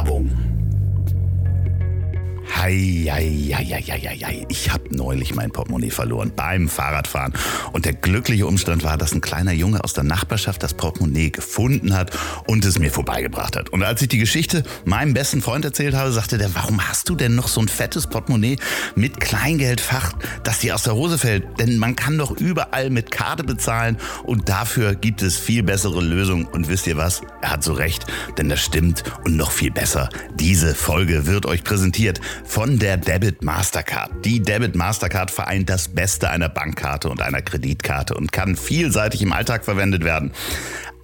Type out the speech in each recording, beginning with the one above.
Werbung. Hei, hei, hei, hei, hei. Ich habe neulich mein Portemonnaie verloren beim Fahrradfahren. Und der glückliche Umstand war, dass ein kleiner Junge aus der Nachbarschaft das Portemonnaie gefunden hat und es mir vorbeigebracht hat. Und als ich die Geschichte meinem besten Freund erzählt habe, sagte der, warum hast du denn noch so ein fettes Portemonnaie mit Kleingeldfach, das dir aus der Hose fällt? Denn man kann doch überall mit Karte bezahlen und dafür gibt es viel bessere Lösungen. Und wisst ihr was? Er hat so recht, denn das stimmt und noch viel besser. Diese Folge wird euch präsentiert von der Debit Mastercard. Die Debit Mastercard vereint das Beste einer Bankkarte und einer Kreditkarte und kann vielseitig im Alltag verwendet werden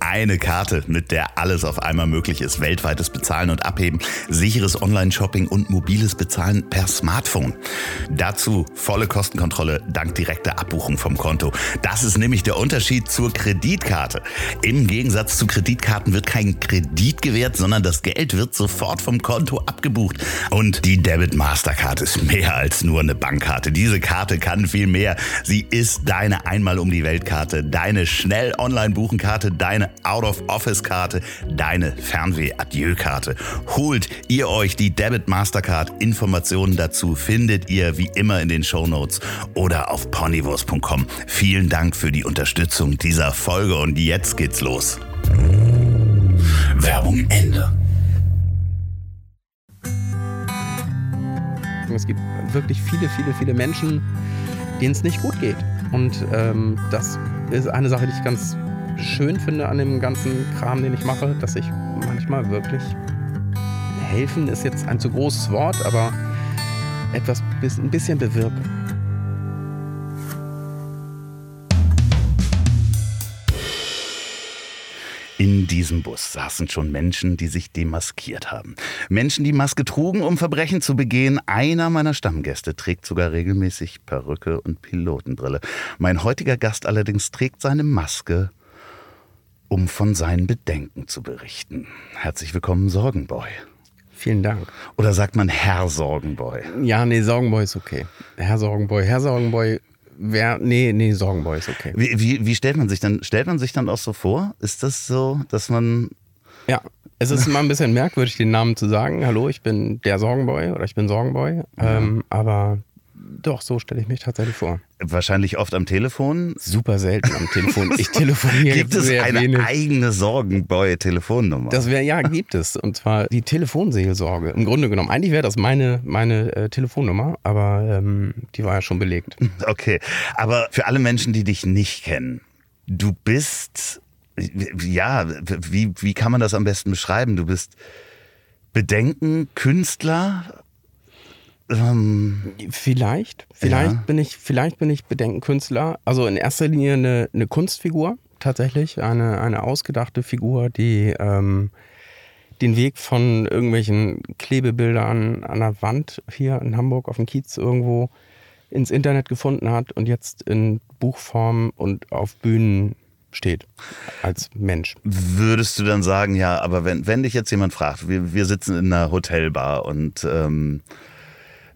eine Karte, mit der alles auf einmal möglich ist. Weltweites Bezahlen und Abheben, sicheres Online-Shopping und mobiles Bezahlen per Smartphone. Dazu volle Kostenkontrolle dank direkter Abbuchung vom Konto. Das ist nämlich der Unterschied zur Kreditkarte. Im Gegensatz zu Kreditkarten wird kein Kredit gewährt, sondern das Geld wird sofort vom Konto abgebucht. Und die Debit Mastercard ist mehr als nur eine Bankkarte. Diese Karte kann viel mehr. Sie ist deine einmal um die Weltkarte, deine schnell online buchen Karte, deine Out-of-Office-Karte, deine Fernweh-Adieu-Karte. Holt ihr euch die Debit Mastercard. Informationen dazu findet ihr wie immer in den Show Notes oder auf ponywurst.com. Vielen Dank für die Unterstützung dieser Folge und jetzt geht's los. Werbung Ende. Es gibt wirklich viele, viele, viele Menschen, denen es nicht gut geht. Und ähm, das ist eine Sache, die ich ganz schön finde an dem ganzen Kram, den ich mache, dass ich manchmal wirklich helfen ist jetzt ein zu großes Wort, aber etwas ein bisschen bewirke. In diesem Bus saßen schon Menschen, die sich demaskiert haben. Menschen, die Maske trugen, um Verbrechen zu begehen. Einer meiner Stammgäste trägt sogar regelmäßig Perücke und Pilotenbrille. Mein heutiger Gast allerdings trägt seine Maske, um von seinen Bedenken zu berichten. Herzlich willkommen, Sorgenboy. Vielen Dank. Oder sagt man Herr Sorgenboy? Ja, nee, Sorgenboy ist okay. Herr Sorgenboy, Herr Sorgenboy Wer, nee, nee, Sorgenboy ist okay. Wie, wie, wie, stellt man sich dann, stellt man sich dann auch so vor? Ist das so, dass man. Ja, es ist immer ein bisschen merkwürdig, den Namen zu sagen. Hallo, ich bin der Sorgenboy oder ich bin Sorgenboy. Ja. Ähm, aber doch, so stelle ich mich tatsächlich vor. Wahrscheinlich oft am Telefon. Super selten am Telefon. Ich telefoniere. gibt es eine wenig. eigene Sorgenboy-Telefonnummer? Das wäre ja, gibt es. Und zwar die Telefonseelsorge. Im Grunde genommen. Eigentlich wäre das meine, meine äh, Telefonnummer, aber ähm, die war ja schon belegt. Okay. Aber für alle Menschen, die dich nicht kennen, du bist, ja, wie, wie kann man das am besten beschreiben? Du bist Bedenken, Künstler, ähm, vielleicht, vielleicht ja. bin ich, vielleicht bin ich Bedenkenkünstler. Also in erster Linie eine, eine Kunstfigur, tatsächlich, eine, eine ausgedachte Figur, die ähm, den Weg von irgendwelchen Klebebildern an der Wand hier in Hamburg auf dem Kiez irgendwo ins Internet gefunden hat und jetzt in Buchform und auf Bühnen steht als Mensch. Würdest du dann sagen, ja, aber wenn, wenn dich jetzt jemand fragt, wir, wir sitzen in einer Hotelbar und ähm,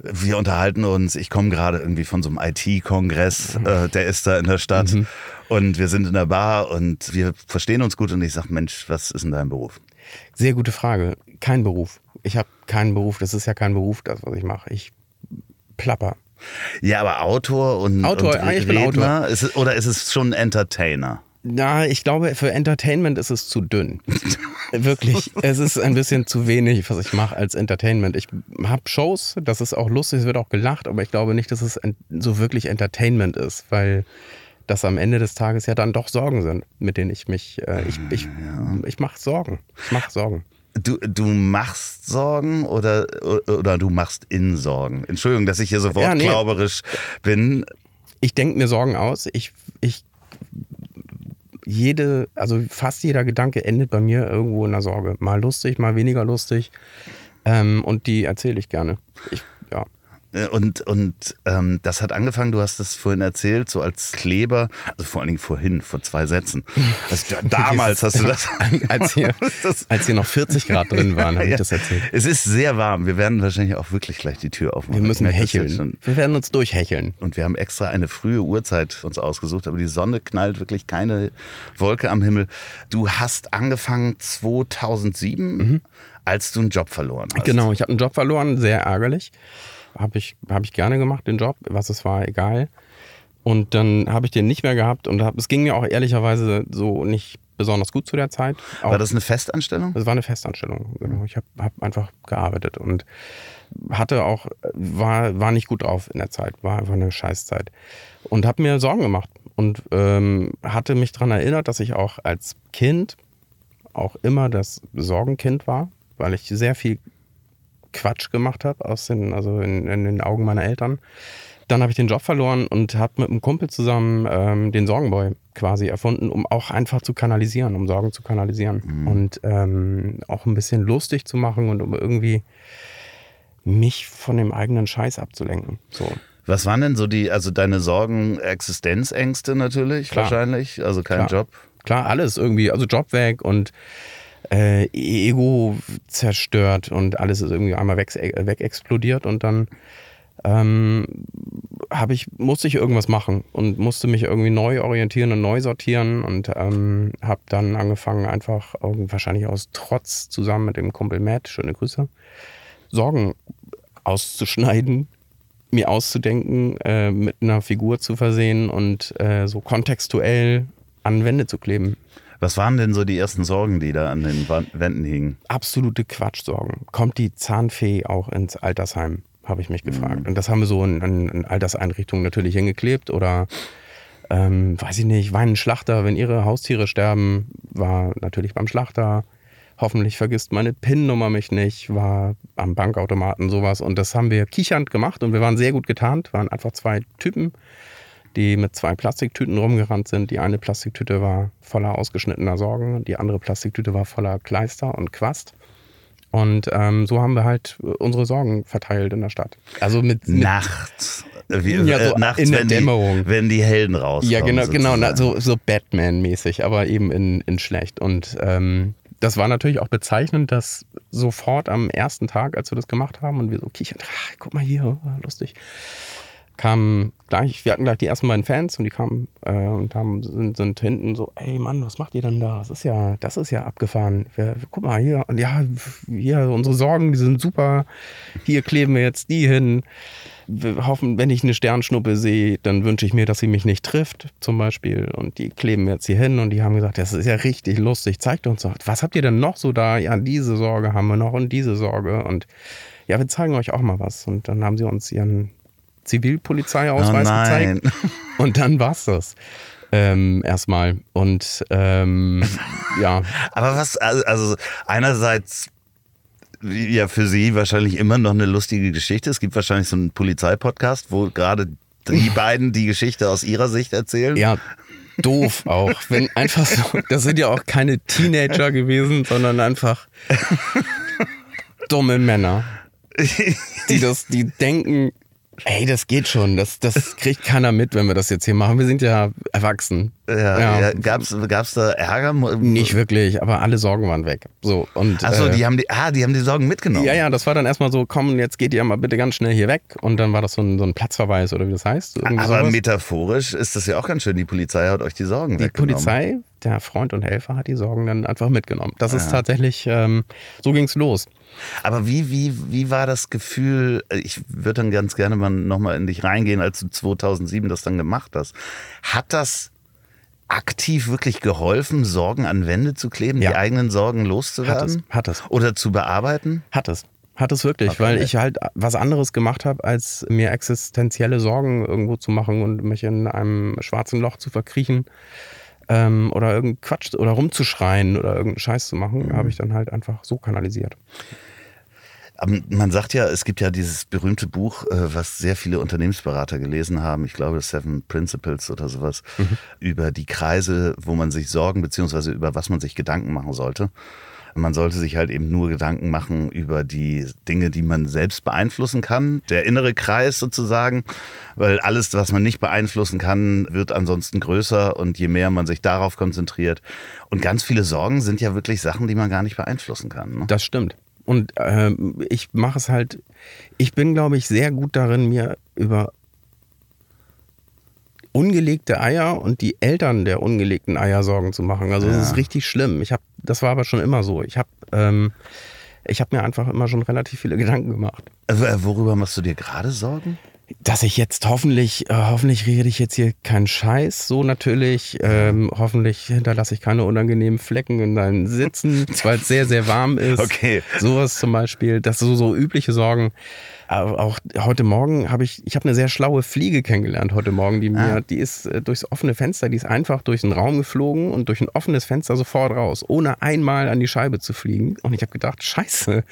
wir unterhalten uns, ich komme gerade irgendwie von so einem IT-Kongress, äh, der ist da in der Stadt mhm. und wir sind in der Bar und wir verstehen uns gut und ich sage, Mensch, was ist denn dein Beruf? Sehr gute Frage. Kein Beruf. Ich habe keinen Beruf, das ist ja kein Beruf, das, was ich mache. Ich plapper. Ja, aber Autor und, Autor, und ich bin Autor. Ist oder ist es schon Entertainer? Na, ich glaube, für Entertainment ist es zu dünn. Wirklich, es ist ein bisschen zu wenig, was ich mache als Entertainment. Ich habe Shows, das ist auch lustig, es wird auch gelacht, aber ich glaube nicht, dass es so wirklich Entertainment ist, weil das am Ende des Tages ja dann doch Sorgen sind, mit denen ich mich, äh, ich, ich, ja. ich mache Sorgen. Ich mache Sorgen. Du, du machst Sorgen oder, oder du machst in Sorgen? Entschuldigung, dass ich hier so wortglauberisch ja, nee. bin. Ich denke mir Sorgen aus. Ich, ich jede, also fast jeder Gedanke endet bei mir irgendwo in der Sorge. Mal lustig, mal weniger lustig. Ähm, und die erzähle ich gerne. Ich, und, und ähm, das hat angefangen, du hast es vorhin erzählt, so als Kleber, also vor allen Dingen vorhin, vor zwei Sätzen. Also, damals hast du das. als, hier, als hier noch 40 Grad drin waren, habe ja. ich das erzählt. Es ist sehr warm. Wir werden wahrscheinlich auch wirklich gleich die Tür aufmachen. Wir müssen hecheln. Wir werden uns durchhecheln. Und wir haben extra eine frühe Uhrzeit uns ausgesucht, aber die Sonne knallt wirklich keine Wolke am Himmel. Du hast angefangen 2007, mhm. als du einen Job verloren hast. Genau, ich habe einen Job verloren, sehr ärgerlich habe ich, hab ich gerne gemacht, den Job, was es war, egal. Und dann habe ich den nicht mehr gehabt und hab, es ging mir auch ehrlicherweise so nicht besonders gut zu der Zeit. Auch, war das eine Festanstellung? Das war eine Festanstellung, genau. Ich habe hab einfach gearbeitet und hatte auch, war, war nicht gut drauf in der Zeit, war einfach eine Scheißzeit. Und habe mir Sorgen gemacht und ähm, hatte mich daran erinnert, dass ich auch als Kind auch immer das Sorgenkind war, weil ich sehr viel Quatsch gemacht habe, aus den, also in, in den Augen meiner Eltern. Dann habe ich den Job verloren und habe mit einem Kumpel zusammen ähm, den Sorgenboy quasi erfunden, um auch einfach zu kanalisieren, um Sorgen zu kanalisieren mhm. und ähm, auch ein bisschen lustig zu machen und um irgendwie mich von dem eigenen Scheiß abzulenken. So. Was waren denn so die, also deine Sorgen, Existenzängste natürlich Klar. wahrscheinlich, also kein Klar. Job? Klar, alles irgendwie, also Job weg und äh, Ego zerstört und alles ist irgendwie einmal weg, weg explodiert und dann ähm, habe ich, musste ich irgendwas machen und musste mich irgendwie neu orientieren und neu sortieren und ähm, habe dann angefangen, einfach wahrscheinlich aus Trotz zusammen mit dem Kumpel Matt, schöne Grüße, Sorgen auszuschneiden, mir auszudenken, äh, mit einer Figur zu versehen und äh, so kontextuell an Wände zu kleben. Was waren denn so die ersten Sorgen, die da an den Wänden hingen? Absolute Quatschsorgen. Kommt die Zahnfee auch ins Altersheim, habe ich mich gefragt. Mhm. Und das haben wir so in, in, in Alterseinrichtungen natürlich hingeklebt oder ähm, weiß ich nicht, weinen Schlachter, wenn ihre Haustiere sterben, war natürlich beim Schlachter. Hoffentlich vergisst meine PIN-Nummer mich nicht, war am Bankautomaten sowas. Und das haben wir kichernd gemacht und wir waren sehr gut getarnt, waren einfach zwei Typen, die mit zwei Plastiktüten rumgerannt sind. Die eine Plastiktüte war voller ausgeschnittener Sorgen, die andere Plastiktüte war voller Kleister und Quast. Und ähm, so haben wir halt unsere Sorgen verteilt in der Stadt. Also mit, mit nachts. Wie, ja, so äh, nachts, in der Dämmerung. Die, wenn die Helden rauskommen. Ja, genau, genau sozusagen. genau, so, so Batman-mäßig, aber eben in, in schlecht. Und ähm, das war natürlich auch bezeichnend, dass sofort am ersten Tag, als wir das gemacht haben und wir so kichern, ach, guck mal hier, lustig, kamen gleich, wir hatten gleich die ersten beiden Fans und die kamen äh, und haben, sind, sind hinten so, ey Mann, was macht ihr denn da? Das ist ja, das ist ja abgefahren. Wir, guck mal hier, und ja, hier, unsere Sorgen, die sind super. Hier kleben wir jetzt die hin. Wir hoffen, wenn ich eine Sternschnuppe sehe, dann wünsche ich mir, dass sie mich nicht trifft, zum Beispiel. Und die kleben wir jetzt hier hin und die haben gesagt, das ist ja richtig lustig, zeigt uns doch. Was habt ihr denn noch so da? Ja, diese Sorge haben wir noch und diese Sorge und ja, wir zeigen euch auch mal was. Und dann haben sie uns ihren Zivilpolizeiausweis oh gezeigt. Und dann war es das. Ähm, erstmal. Und ähm, ja. Aber was, also, also einerseits ja für Sie wahrscheinlich immer noch eine lustige Geschichte. Es gibt wahrscheinlich so einen Polizeipodcast, wo gerade die beiden die Geschichte aus ihrer Sicht erzählen. Ja, doof auch. Wenn einfach so, das sind ja auch keine Teenager gewesen, sondern einfach dumme Männer. Die das, die denken, Ey, das geht schon. Das, das kriegt keiner mit, wenn wir das jetzt hier machen. Wir sind ja erwachsen. Ja, ja. ja. Gab's, gab's da Ärger? Nicht wirklich, aber alle Sorgen waren weg. So, und, Achso, äh, die haben die, ah, die haben die Sorgen mitgenommen. Ja, ja, das war dann erstmal so, komm, jetzt geht ihr mal bitte ganz schnell hier weg. Und dann war das so ein, so ein Platzverweis oder wie das heißt. aber sowas. metaphorisch ist das ja auch ganz schön. Die Polizei hat euch die Sorgen die weggenommen. Die Polizei, der Freund und Helfer, hat die Sorgen dann einfach mitgenommen. Das ah, ist tatsächlich, ähm, so ging's los. Aber wie, wie, wie war das Gefühl, ich würde dann ganz gerne mal nochmal in dich reingehen, als du 2007 das dann gemacht hast. Hat das aktiv wirklich geholfen, Sorgen an Wände zu kleben, ja. die eigenen Sorgen loszuwerden? Hat es, hat es. Oder zu bearbeiten? Hat es. Hat es wirklich, okay. weil ich halt was anderes gemacht habe, als mir existenzielle Sorgen irgendwo zu machen und mich in einem schwarzen Loch zu verkriechen ähm, oder irgendeinen Quatsch oder rumzuschreien oder irgendeinen Scheiß zu machen, mhm. habe ich dann halt einfach so kanalisiert. Man sagt ja, es gibt ja dieses berühmte Buch, äh, was sehr viele Unternehmensberater gelesen haben. Ich glaube, Seven Principles oder sowas, mhm. über die Kreise, wo man sich Sorgen, beziehungsweise über was man sich Gedanken machen sollte. Man sollte sich halt eben nur Gedanken machen über die Dinge, die man selbst beeinflussen kann. Der innere Kreis sozusagen, weil alles, was man nicht beeinflussen kann, wird ansonsten größer und je mehr man sich darauf konzentriert. Und ganz viele Sorgen sind ja wirklich Sachen, die man gar nicht beeinflussen kann. Ne? Das stimmt. Und äh, ich mache es halt, ich bin, glaube ich, sehr gut darin, mir über ungelegte Eier und die Eltern der ungelegten Eier Sorgen zu machen. Also ja. das ist richtig schlimm. Ich habe, das war aber schon immer so. Ich habe, ähm, ich habe mir einfach immer schon relativ viele Gedanken gemacht. Äh, worüber machst du dir gerade Sorgen? Dass ich jetzt hoffentlich, äh, hoffentlich rede ich jetzt hier keinen Scheiß, so natürlich. Ähm, hoffentlich hinterlasse ich keine unangenehmen Flecken in deinen Sitzen, weil es sehr, sehr warm ist. Okay. Sowas zum Beispiel. Das sind so, so übliche Sorgen auch heute Morgen habe ich, ich habe eine sehr schlaue Fliege kennengelernt heute Morgen, die mir, ah. die ist äh, durchs offene Fenster, die ist einfach durch den Raum geflogen und durch ein offenes Fenster sofort raus, ohne einmal an die Scheibe zu fliegen. Und ich habe gedacht, scheiße,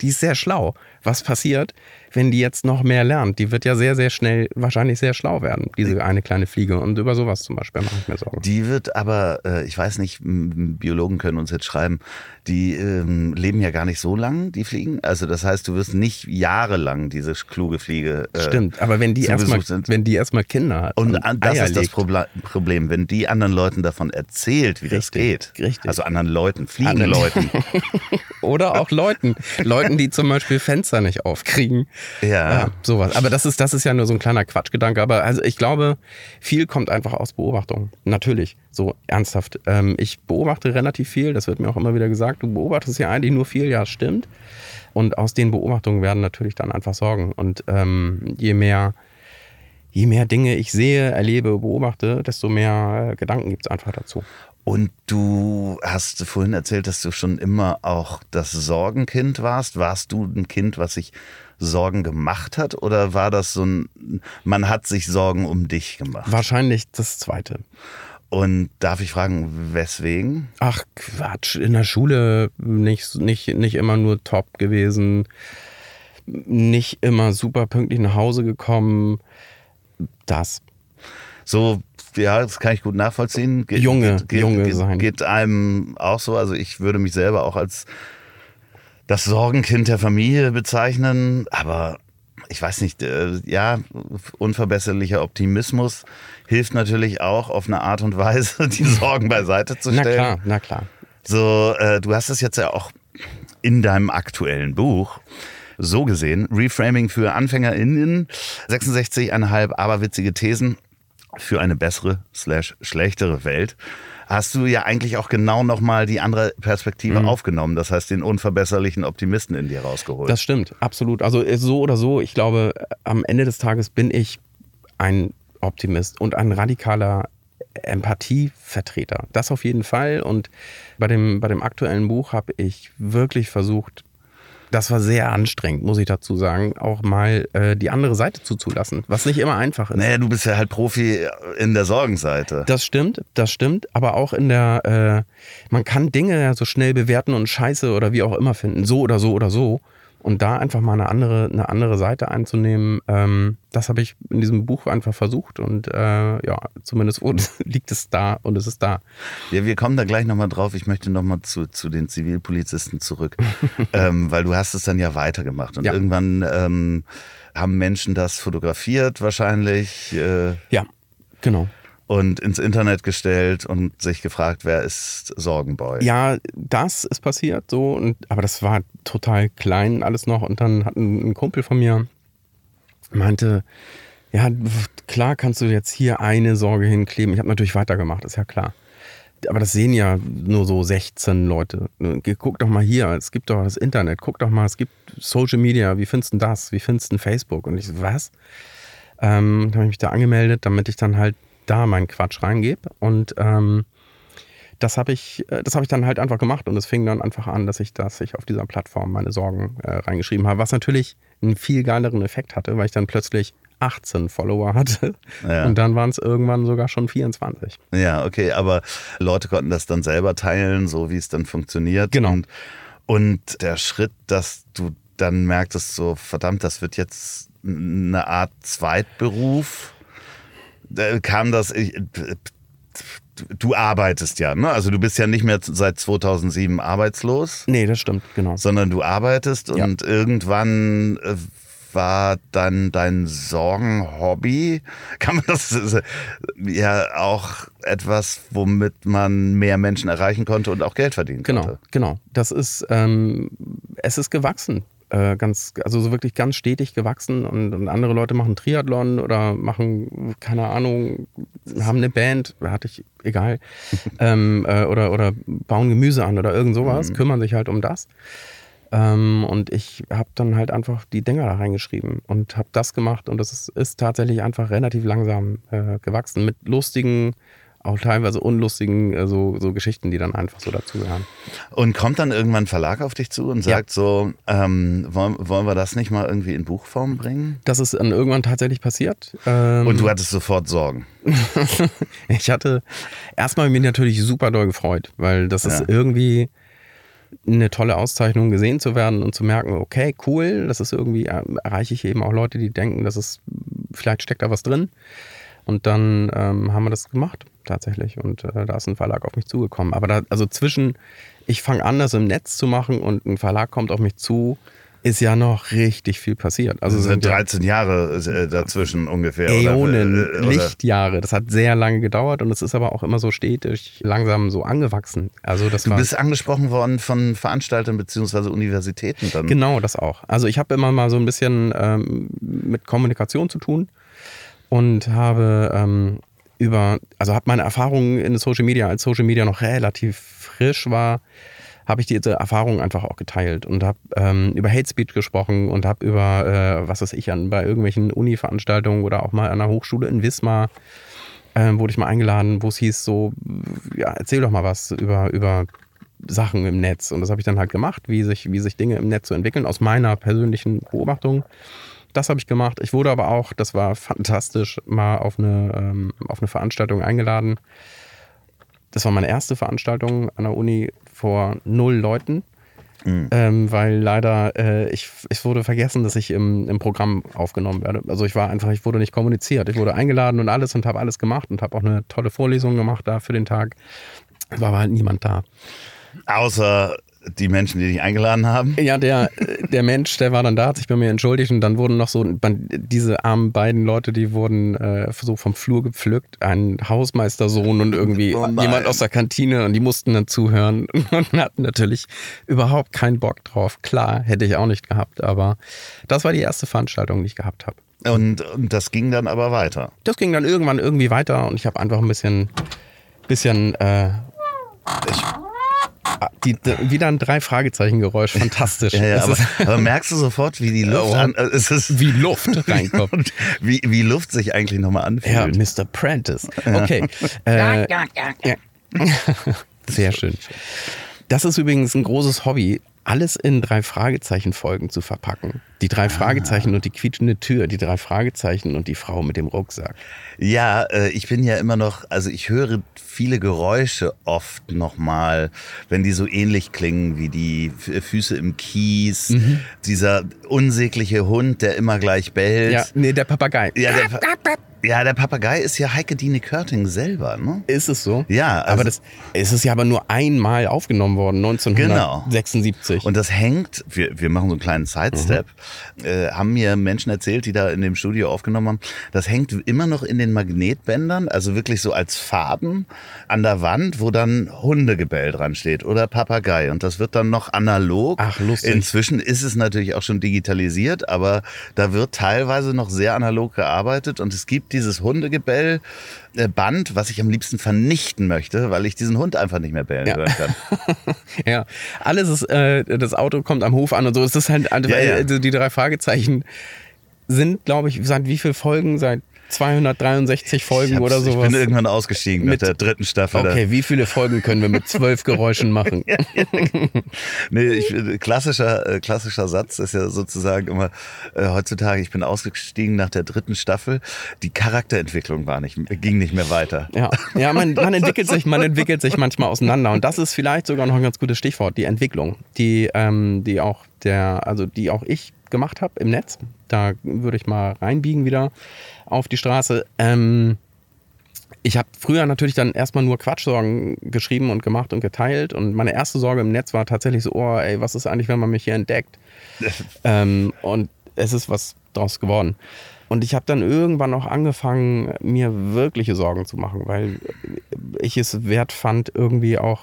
die ist sehr schlau. Was passiert, wenn die jetzt noch mehr lernt? Die wird ja sehr, sehr schnell wahrscheinlich sehr schlau werden, diese eine kleine Fliege. Und über sowas zum Beispiel mache ich mir Sorgen. Die wird aber, äh, ich weiß nicht, Biologen können uns jetzt schreiben, die ähm, leben ja gar nicht so lang, die Fliegen. Also das heißt, du wirst nicht jahrelang diese kluge Fliege. Äh, Stimmt, aber wenn die erstmal, wenn die erstmal Kinder hat und, und das Eier ist das Problem, wenn die anderen Leuten davon erzählt, wie richtig, das geht. Richtig. Also anderen Leuten, Fliegenleuten. Oder auch Leuten, Leuten, die zum Beispiel Fenster nicht aufkriegen. Ja. ja. Sowas. Aber das ist, das ist ja nur so ein kleiner Quatschgedanke. Aber also ich glaube, viel kommt einfach aus Beobachtung. Natürlich. So ernsthaft. Ähm, ich beobachte relativ viel, das wird mir auch immer wieder gesagt. Du beobachtest ja eigentlich nur viel, ja, stimmt. Und aus den Beobachtungen werden natürlich dann einfach Sorgen. Und ähm, je mehr je mehr Dinge ich sehe, erlebe, beobachte, desto mehr äh, Gedanken gibt es einfach dazu. Und du hast vorhin erzählt, dass du schon immer auch das Sorgenkind warst. Warst du ein Kind, was sich Sorgen gemacht hat? Oder war das so ein, man hat sich Sorgen um dich gemacht? Wahrscheinlich das Zweite. Und darf ich fragen, weswegen? Ach Quatsch, in der Schule nicht, nicht, nicht immer nur top gewesen, nicht immer super pünktlich nach Hause gekommen. Das. So, ja, das kann ich gut nachvollziehen. Ge Junge, geht, Junge geht, sein. Geht einem auch so. Also ich würde mich selber auch als das Sorgenkind der Familie bezeichnen, aber ich weiß nicht, äh, ja, unverbesserlicher Optimismus hilft natürlich auch auf eine Art und Weise, die Sorgen beiseite zu stellen. Na klar, na klar. So, äh, du hast es jetzt ja auch in deinem aktuellen Buch so gesehen. Reframing für AnfängerInnen, 66,5 aberwitzige Thesen für eine bessere slash schlechtere Welt hast du ja eigentlich auch genau nochmal die andere Perspektive mhm. aufgenommen. Das heißt, den unverbesserlichen Optimisten in dir rausgeholt. Das stimmt, absolut. Also äh, so oder so, ich glaube, am Ende des Tages bin ich ein Optimist und ein radikaler Empathievertreter. Das auf jeden Fall. Und bei dem, bei dem aktuellen Buch habe ich wirklich versucht, das war sehr anstrengend, muss ich dazu sagen, auch mal äh, die andere Seite zuzulassen, was nicht immer einfach ist. Naja, du bist ja halt Profi in der Sorgenseite. Das stimmt, das stimmt, aber auch in der, äh, man kann Dinge ja so schnell bewerten und scheiße oder wie auch immer finden, so oder so oder so. Und da einfach mal eine andere, eine andere Seite einzunehmen, ähm, das habe ich in diesem Buch einfach versucht und äh, ja, zumindest liegt es da und es ist da. Ja, wir kommen da gleich nochmal drauf. Ich möchte nochmal zu, zu den Zivilpolizisten zurück, ähm, weil du hast es dann ja weitergemacht und ja. irgendwann ähm, haben Menschen das fotografiert wahrscheinlich. Äh, ja, genau und ins Internet gestellt und sich gefragt, wer ist Sorgenboy? Ja, das ist passiert so, und, aber das war total klein alles noch. Und dann hat ein, ein Kumpel von mir meinte, ja, klar kannst du jetzt hier eine Sorge hinkleben. Ich habe natürlich weitergemacht, ist ja klar. Aber das sehen ja nur so 16 Leute. Guck doch mal hier, es gibt doch das Internet, guck doch mal, es gibt Social Media, wie findest du das? Wie findest du Facebook? Und ich so, was? Ähm, habe ich mich da angemeldet, damit ich dann halt da meinen Quatsch reingebe. Und ähm, das habe ich, äh, das ich dann halt einfach gemacht und es fing dann einfach an, dass ich, dass ich auf dieser Plattform meine Sorgen äh, reingeschrieben habe, was natürlich einen viel geileren Effekt hatte, weil ich dann plötzlich 18 Follower hatte ja. und dann waren es irgendwann sogar schon 24. Ja, okay, aber Leute konnten das dann selber teilen, so wie es dann funktioniert. Genau. Und, und der Schritt, dass du dann merktest, so verdammt, das wird jetzt eine Art Zweitberuf kam das, du arbeitest ja, ne? Also du bist ja nicht mehr seit 2007 arbeitslos. Nee, das stimmt, genau. Sondern du arbeitest ja. und irgendwann äh, war dann dein Sorgenhobby? Kann man das ja auch etwas, womit man mehr Menschen erreichen konnte und auch Geld verdienen genau, konnte? Genau, genau. Das ist, ähm, es ist gewachsen. Äh, ganz, also so wirklich ganz stetig gewachsen und, und, andere Leute machen Triathlon oder machen, keine Ahnung, haben eine Band, hatte ich, egal, ähm, äh, oder, oder bauen Gemüse an oder irgend sowas, mhm. kümmern sich halt um das. Ähm, und ich habe dann halt einfach die Dinger da reingeschrieben und habe das gemacht und das ist, ist tatsächlich einfach relativ langsam äh, gewachsen mit lustigen, auch teilweise unlustigen äh, so, so Geschichten, die dann einfach so dazugehören. Und kommt dann irgendwann ein Verlag auf dich zu und sagt ja. so, ähm, wollen, wollen wir das nicht mal irgendwie in Buchform bringen? Das ist dann irgendwann tatsächlich passiert. Ähm, und du hattest sofort Sorgen? ich hatte erstmal mich natürlich super doll gefreut, weil das ja. ist irgendwie eine tolle Auszeichnung gesehen zu werden und zu merken, okay, cool, das ist irgendwie, äh, erreiche ich eben auch Leute, die denken, dass es, vielleicht steckt da was drin. Und dann ähm, haben wir das gemacht, tatsächlich. Und äh, da ist ein Verlag auf mich zugekommen. Aber da, also zwischen, ich fange an, das im Netz zu machen und ein Verlag kommt auf mich zu, ist ja noch richtig viel passiert. Also es sind 13 ja Jahre äh, dazwischen ungefähr. Äonen, oder, äh, oder? Lichtjahre. Das hat sehr lange gedauert und es ist aber auch immer so stetig langsam so angewachsen. Also das du bist angesprochen worden von Veranstaltern bzw. Universitäten dann. Genau, das auch. Also ich habe immer mal so ein bisschen ähm, mit Kommunikation zu tun und habe ähm, über, also habe meine Erfahrungen in Social Media, als Social Media noch relativ frisch war, habe ich diese Erfahrungen einfach auch geteilt und habe ähm, über Hate Speech gesprochen und habe über, äh, was weiß ich, an, bei irgendwelchen Uni-Veranstaltungen oder auch mal an einer Hochschule in Wismar ähm, wurde ich mal eingeladen, wo es hieß so, ja, erzähl doch mal was über, über Sachen im Netz. Und das habe ich dann halt gemacht, wie sich, wie sich Dinge im Netz so entwickeln, aus meiner persönlichen Beobachtung. Das habe ich gemacht. Ich wurde aber auch, das war fantastisch, mal auf eine, ähm, auf eine Veranstaltung eingeladen. Das war meine erste Veranstaltung an der Uni vor null Leuten. Mhm. Ähm, weil leider äh, ich, ich wurde vergessen, dass ich im, im Programm aufgenommen werde. Also ich war einfach, ich wurde nicht kommuniziert. Ich wurde eingeladen und alles und habe alles gemacht und habe auch eine tolle Vorlesung gemacht da für den Tag. Es war aber halt niemand da. Außer die Menschen, die dich eingeladen haben? Ja, der, der Mensch, der war dann da, hat sich bei mir entschuldigt und dann wurden noch so, diese armen beiden Leute, die wurden äh, so vom Flur gepflückt, ein Hausmeistersohn und irgendwie oh jemand aus der Kantine und die mussten dann zuhören und hatten natürlich überhaupt keinen Bock drauf. Klar, hätte ich auch nicht gehabt, aber das war die erste Veranstaltung, die ich gehabt habe. Und, und das ging dann aber weiter? Das ging dann irgendwann irgendwie weiter und ich habe einfach ein bisschen, bisschen äh, ich, Ah, die, wieder ein drei Fragezeichen Geräusch, fantastisch. ja, ja, aber, aber, merkst du sofort, wie die Luft, oh, an, äh, es ist, wie Luft reinkommt, wie, wie Luft sich eigentlich nochmal anfühlt. Ja, Mr. Prentice. Okay. Äh, ja. Sehr schön. Das ist übrigens ein großes Hobby, alles in drei Fragezeichen Folgen zu verpacken. Die drei ah. Fragezeichen und die quietschende Tür, die drei Fragezeichen und die Frau mit dem Rucksack. Ja, äh, ich bin ja immer noch, also ich höre viele Geräusche oft nochmal, wenn die so ähnlich klingen wie die Füße im Kies, mhm. dieser unsägliche Hund, der immer gleich bellt. Ja, nee, der Papagei. Ja, der, ja, der Papagei ist ja Heike Dine Körting selber, ne? Ist es so? Ja. Also aber das es ist ja aber nur einmal aufgenommen worden, 1976. Genau. Und das hängt, wir, wir machen so einen kleinen Sidestep, mhm. äh, haben mir Menschen erzählt, die da in dem Studio aufgenommen haben, das hängt immer noch in den Magnetbändern, also wirklich so als Faden an der Wand, wo dann Hundegebell dran steht oder Papagei. Und das wird dann noch analog. Ach, lustig. Inzwischen ist es natürlich auch schon digitalisiert, aber da wird teilweise noch sehr analog gearbeitet und es gibt dieses Hundegebell äh, Band, was ich am liebsten vernichten möchte, weil ich diesen Hund einfach nicht mehr bellen ja. hören kann. ja, alles ist, äh, das Auto kommt am Hof an und so. Es ist halt, ja, ja. Also die drei Fragezeichen sind, glaube ich, seit wie viele Folgen? Seit 263 Folgen oder sowas. Ich bin irgendwann ausgestiegen mit der dritten Staffel. Okay, wie viele Folgen können wir mit zwölf Geräuschen machen? ja, ja. nee, ich, klassischer, äh, klassischer Satz ist ja sozusagen immer äh, heutzutage, ich bin ausgestiegen nach der dritten Staffel. Die Charakterentwicklung war nicht, ging nicht mehr weiter. Ja, ja man, man, entwickelt sich, man entwickelt sich manchmal auseinander. Und das ist vielleicht sogar noch ein ganz gutes Stichwort, die Entwicklung, die, ähm, die auch der, also die auch ich gemacht habe im Netz. Da würde ich mal reinbiegen wieder auf die Straße. Ähm, ich habe früher natürlich dann erstmal nur Quatschsorgen geschrieben und gemacht und geteilt. Und meine erste Sorge im Netz war tatsächlich so, oh, ey, was ist eigentlich, wenn man mich hier entdeckt? ähm, und es ist was draus geworden. Und ich habe dann irgendwann auch angefangen, mir wirkliche Sorgen zu machen, weil ich es wert fand, irgendwie auch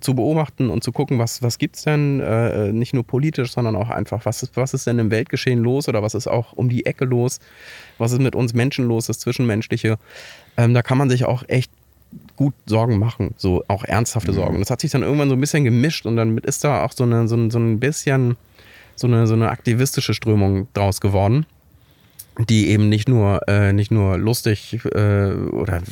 zu beobachten und zu gucken, was, was gibt es denn, äh, nicht nur politisch, sondern auch einfach, was ist, was ist denn im Weltgeschehen los oder was ist auch um die Ecke los, was ist mit uns Menschen los, das Zwischenmenschliche. Ähm, da kann man sich auch echt gut Sorgen machen, so auch ernsthafte mhm. Sorgen. Das hat sich dann irgendwann so ein bisschen gemischt und dann ist da auch so, eine, so, so ein bisschen so eine, so eine aktivistische Strömung draus geworden die eben nicht nur äh, nicht nur lustig äh, oder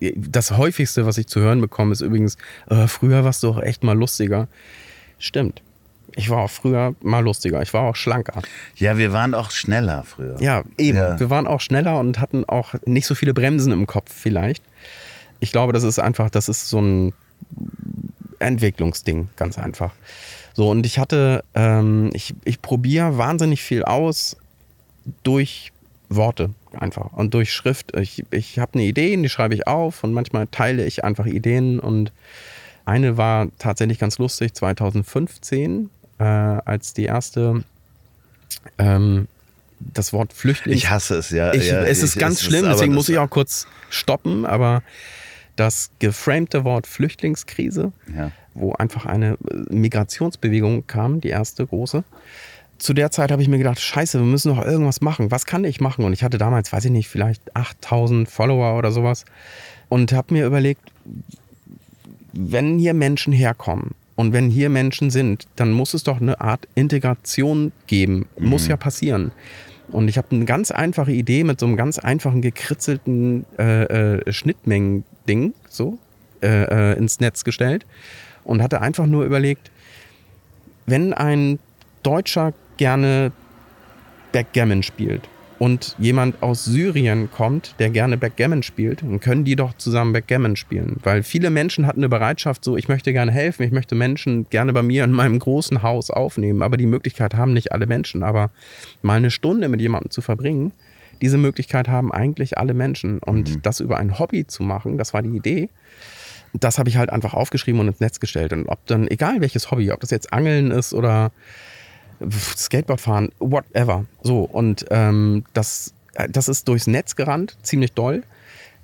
äh, das häufigste, was ich zu hören bekomme, ist übrigens äh, früher warst du auch echt mal lustiger. Stimmt. Ich war auch früher mal lustiger. Ich war auch schlanker. Ja, wir waren auch schneller früher. Ja, eben. Ja. Wir waren auch schneller und hatten auch nicht so viele Bremsen im Kopf vielleicht. Ich glaube, das ist einfach, das ist so ein Entwicklungsding, ganz einfach. So, und ich hatte, ähm, ich, ich probiere wahnsinnig viel aus durch Worte einfach und durch Schrift. Ich, ich habe eine Idee, die schreibe ich auf und manchmal teile ich einfach Ideen und eine war tatsächlich ganz lustig, 2015, äh, als die erste ähm, das Wort Flüchtling. Ich hasse es, ja. Ich, ja es ist ich, ganz es schlimm, ist, deswegen muss ich auch kurz stoppen, aber das geframte Wort Flüchtlingskrise, ja. wo einfach eine Migrationsbewegung kam, die erste große, zu der Zeit habe ich mir gedacht, scheiße, wir müssen noch irgendwas machen. Was kann ich machen? Und ich hatte damals, weiß ich nicht, vielleicht 8000 Follower oder sowas. Und habe mir überlegt, wenn hier Menschen herkommen und wenn hier Menschen sind, dann muss es doch eine Art Integration geben. Mhm. Muss ja passieren. Und ich habe eine ganz einfache Idee mit so einem ganz einfachen gekritzelten äh, äh, Schnittmengen-Ding so äh, äh ins Netz gestellt und hatte einfach nur überlegt, wenn ein Deutscher gerne Backgammon spielt und jemand aus Syrien kommt, der gerne Backgammon spielt, dann können die doch zusammen Backgammon spielen. Weil viele Menschen hatten eine Bereitschaft, so ich möchte gerne helfen, ich möchte Menschen gerne bei mir in meinem großen Haus aufnehmen, aber die Möglichkeit haben nicht alle Menschen. Aber mal eine Stunde mit jemandem zu verbringen, diese Möglichkeit haben eigentlich alle Menschen. Und mhm. das über ein Hobby zu machen, das war die Idee. Das habe ich halt einfach aufgeschrieben und ins Netz gestellt. Und ob dann, egal welches Hobby, ob das jetzt Angeln ist oder Skateboard fahren, whatever. So, und ähm, das, äh, das ist durchs Netz gerannt, ziemlich doll,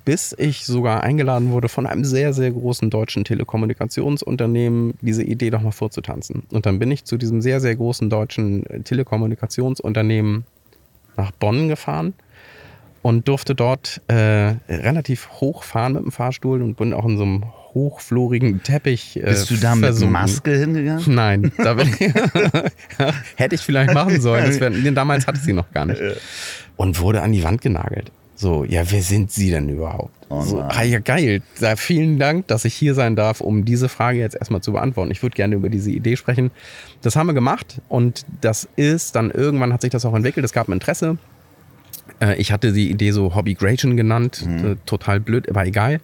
bis ich sogar eingeladen wurde von einem sehr, sehr großen deutschen Telekommunikationsunternehmen, diese Idee doch mal vorzutanzen. Und dann bin ich zu diesem sehr, sehr großen deutschen äh, Telekommunikationsunternehmen nach Bonn gefahren und durfte dort äh, relativ hoch fahren mit dem Fahrstuhl und bin auch in so einem hochflorigen Teppich. Äh, Bist du da mit versunken. Maske hingegangen? Nein, da bin ich, hätte ich vielleicht machen sollen. Wär, damals hatte ich sie noch gar nicht. Und wurde an die Wand genagelt. So, ja, wer sind Sie denn überhaupt? Oh so, ah, ja, geil. Da, vielen Dank, dass ich hier sein darf, um diese Frage jetzt erstmal zu beantworten. Ich würde gerne über diese Idee sprechen. Das haben wir gemacht und das ist dann irgendwann hat sich das auch entwickelt. Es gab ein Interesse. Äh, ich hatte die Idee so Hobby Gration genannt. Mhm. Total blöd, aber egal.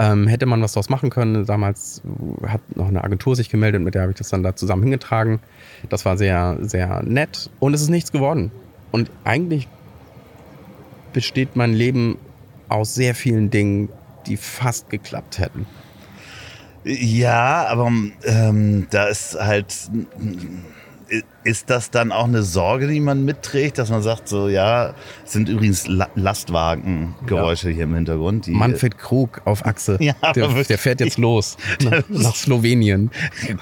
Ähm, hätte man was daraus machen können. Damals hat noch eine Agentur sich gemeldet, mit der habe ich das dann da zusammen hingetragen. Das war sehr, sehr nett und es ist nichts geworden. Und eigentlich besteht mein Leben aus sehr vielen Dingen, die fast geklappt hätten. Ja, aber ähm, da ist halt ist das dann auch eine Sorge, die man mitträgt, dass man sagt, so ja, sind übrigens La Lastwagengeräusche ja. hier im Hintergrund. Manfred Krug auf Achse, ja, der, der, fährt jetzt los nach, nach Slowenien.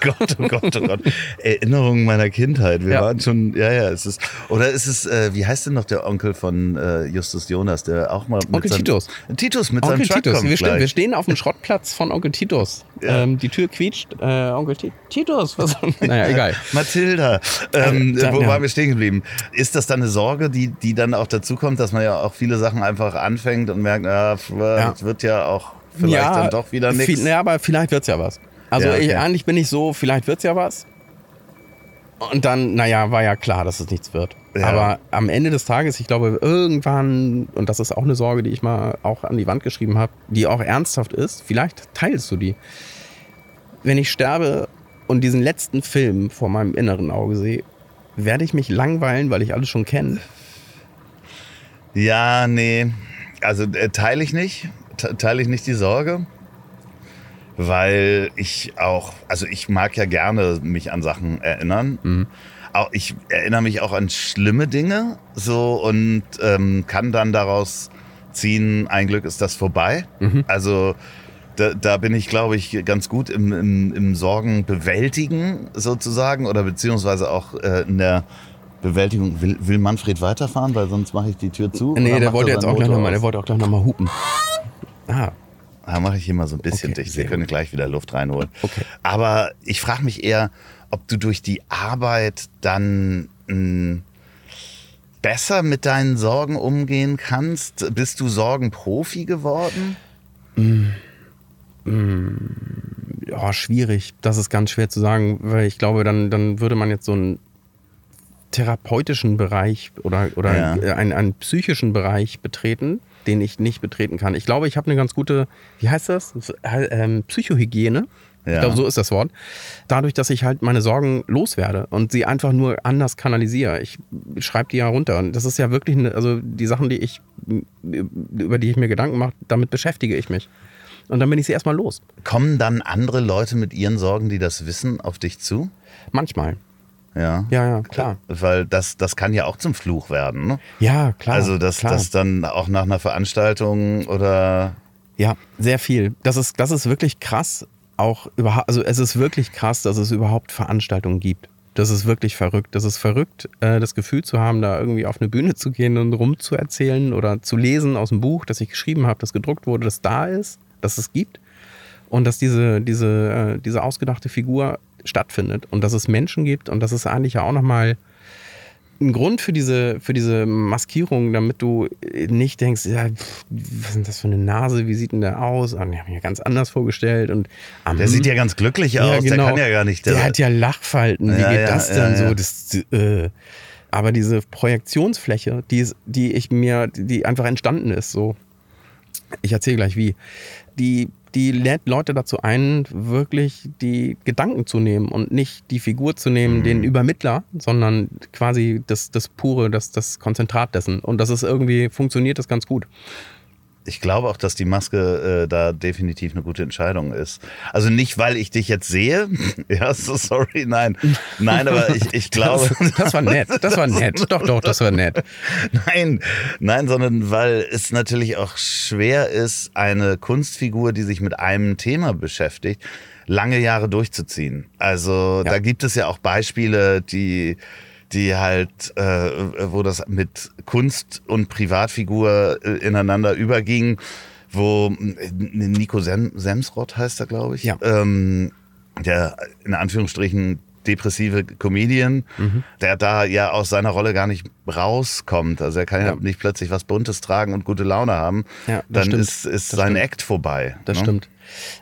Gott, oh Gott, oh Gott. Erinnerungen meiner Kindheit. Wir ja. waren schon, ja, ja, es ist, oder ist es, äh, wie heißt denn noch der Onkel von äh, Justus Jonas, der auch mal mit Onkel seinem, Titus. Titus mit Onkel seinem Titus. Wir, stehen, wir stehen auf dem Schrottplatz von Onkel Titus. Ähm, die Tür quietscht. Äh, Onkel Titus, was? naja, egal. Mathilda. Ähm, äh, wo ja. waren wir stehen geblieben? Ist das dann eine Sorge, die, die dann auch dazu kommt, dass man ja auch viele Sachen einfach anfängt und merkt, na, ja. es wird ja auch vielleicht ja, dann doch wieder nichts? Ja, aber vielleicht wird es ja was. Also okay. ich, eigentlich bin ich so, vielleicht wird es ja was. Und dann, naja, war ja klar, dass es nichts wird. Ja. Aber am Ende des Tages, ich glaube, irgendwann, und das ist auch eine Sorge, die ich mal auch an die Wand geschrieben habe, die auch ernsthaft ist, vielleicht teilst du die. Wenn ich sterbe und diesen letzten Film vor meinem inneren Auge sehe, werde ich mich langweilen, weil ich alles schon kenne? Ja, nee. Also äh, teile ich nicht. teile ich nicht die Sorge, weil ich auch, also ich mag ja gerne mich an Sachen erinnern. Mhm. Auch, ich erinnere mich auch an schlimme Dinge so und ähm, kann dann daraus ziehen, ein Glück ist das vorbei. Mhm. Also da, da, bin ich, glaube ich, ganz gut im, im, im, Sorgen bewältigen sozusagen oder beziehungsweise auch äh, in der Bewältigung. Will, will Manfred weiterfahren, weil sonst mache ich die Tür zu? Nee, der wollte jetzt auch gleich nochmal, der wollte auch gleich nochmal hupen. Ah. Da mache ich hier mal so ein bisschen okay, dicht. Wir können gleich wieder Luft reinholen. Okay. Aber ich frage mich eher, ob du durch die Arbeit dann mh, hm, besser mit deinen Sorgen umgehen kannst. Bist du Sorgenprofi geworden? Mm. Mm. Ja, schwierig. Das ist ganz schwer zu sagen, weil ich glaube, dann, dann würde man jetzt so einen therapeutischen Bereich oder, oder ja. einen, einen psychischen Bereich betreten den ich nicht betreten kann. Ich glaube, ich habe eine ganz gute, wie heißt das? Ähm, Psychohygiene. Ja. Ich glaube, so ist das Wort. Dadurch, dass ich halt meine Sorgen loswerde und sie einfach nur anders kanalisiere. Ich schreibe die ja runter. Und das ist ja wirklich, eine, also die Sachen, die ich, über die ich mir Gedanken mache, damit beschäftige ich mich. Und dann bin ich sie erstmal los. Kommen dann andere Leute mit ihren Sorgen, die das wissen, auf dich zu? Manchmal. Ja. Ja, ja, klar. Weil das, das kann ja auch zum Fluch werden. Ne? Ja, klar. Also, dass das dann auch nach einer Veranstaltung oder. Ja, sehr viel. Das ist, das ist wirklich krass. Auch überhaupt, also es ist wirklich krass, dass es überhaupt Veranstaltungen gibt. Das ist wirklich verrückt. Das ist verrückt, äh, das Gefühl zu haben, da irgendwie auf eine Bühne zu gehen und rumzuerzählen oder zu lesen aus dem Buch, das ich geschrieben habe, das gedruckt wurde, das da ist, dass es gibt. Und dass diese, diese, äh, diese ausgedachte Figur stattfindet und dass es Menschen gibt und das ist eigentlich ja auch nochmal ein Grund für diese, für diese Maskierung, damit du nicht denkst, ja, pff, was ist denn das für eine Nase, wie sieht denn der aus? Und ich habe mir ganz anders vorgestellt. Und am, der sieht ja ganz glücklich ja, aus, genau, der kann ja gar nicht. Der, der hat ja Lachfalten, wie ja, geht ja, das denn so? Das, äh, aber diese Projektionsfläche, die, die ich mir, die einfach entstanden ist, so, ich erzähle gleich wie, die die lädt Leute dazu ein, wirklich die Gedanken zu nehmen und nicht die Figur zu nehmen, mhm. den Übermittler, sondern quasi das, das pure, das, das Konzentrat dessen. Und das ist irgendwie, funktioniert das ganz gut ich glaube auch, dass die Maske äh, da definitiv eine gute Entscheidung ist. Also nicht, weil ich dich jetzt sehe. ja, so sorry, nein. Nein, aber ich, ich glaube. Das, das, war nett. Das war nett. Doch, doch, das war nett. Nein, nein, sondern weil es natürlich auch schwer ist, eine Kunstfigur, die sich mit einem Thema beschäftigt, lange Jahre durchzuziehen. Also ja. da gibt es ja auch Beispiele, die die halt, äh, wo das mit Kunst und Privatfigur äh, ineinander überging, wo äh, Nico Sem Semsrott heißt er, glaube ich, ja. ähm, der in Anführungsstrichen depressive Comedian, mhm. der da ja aus seiner Rolle gar nicht rauskommt. Also er kann ja, ja nicht plötzlich was Buntes tragen und gute Laune haben. Ja, Dann stimmt. ist, ist sein stimmt. Act vorbei. Das ne? stimmt.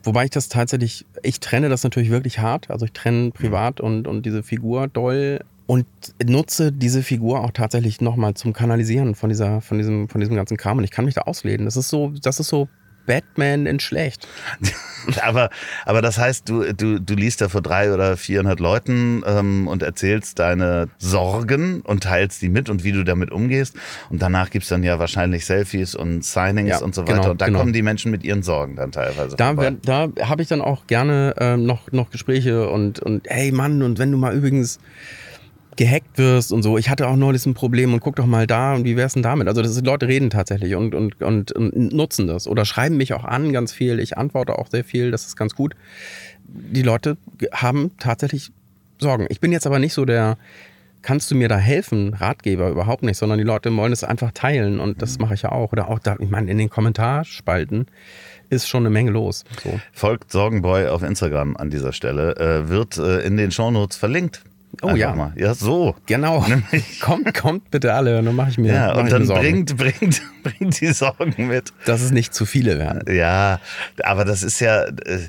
Wobei ich das tatsächlich, ich trenne das natürlich wirklich hart. Also ich trenne privat und, und diese Figur doll und nutze diese Figur auch tatsächlich nochmal zum Kanalisieren von dieser, von diesem, von diesem ganzen Kram. Und ich kann mich da ausleden. Das ist so, das ist so Batman in schlecht. aber, aber das heißt, du, du, du liest da vor drei oder vierhundert Leuten ähm, und erzählst deine Sorgen und teilst die mit und wie du damit umgehst. Und danach gibt es dann ja wahrscheinlich Selfies und Signings ja, und so weiter. Genau, und da genau. kommen die Menschen mit ihren Sorgen dann teilweise. Da, da habe ich dann auch gerne ähm, noch, noch Gespräche und, und hey Mann, und wenn du mal übrigens gehackt wirst und so. Ich hatte auch neulich ein Problem und guck doch mal da und wie wär's denn damit? Also das ist, Leute reden tatsächlich und, und, und, und nutzen das oder schreiben mich auch an ganz viel. Ich antworte auch sehr viel, das ist ganz gut. Die Leute haben tatsächlich Sorgen. Ich bin jetzt aber nicht so der, kannst du mir da helfen, Ratgeber überhaupt nicht, sondern die Leute wollen es einfach teilen und das mache ich ja auch. Oder auch da, ich meine, in den Kommentarspalten ist schon eine Menge los. So. Folgt Sorgenboy auf Instagram an dieser Stelle, äh, wird äh, in den Shownotes verlinkt. Oh Einfach ja. Mal. Ja, so. Genau. kommt, kommt bitte alle, dann mache ich mir. Ja, und dann bringt, bringt, bringt die Sorgen mit. Dass es nicht zu viele werden. Ja, aber das ist ja, äh,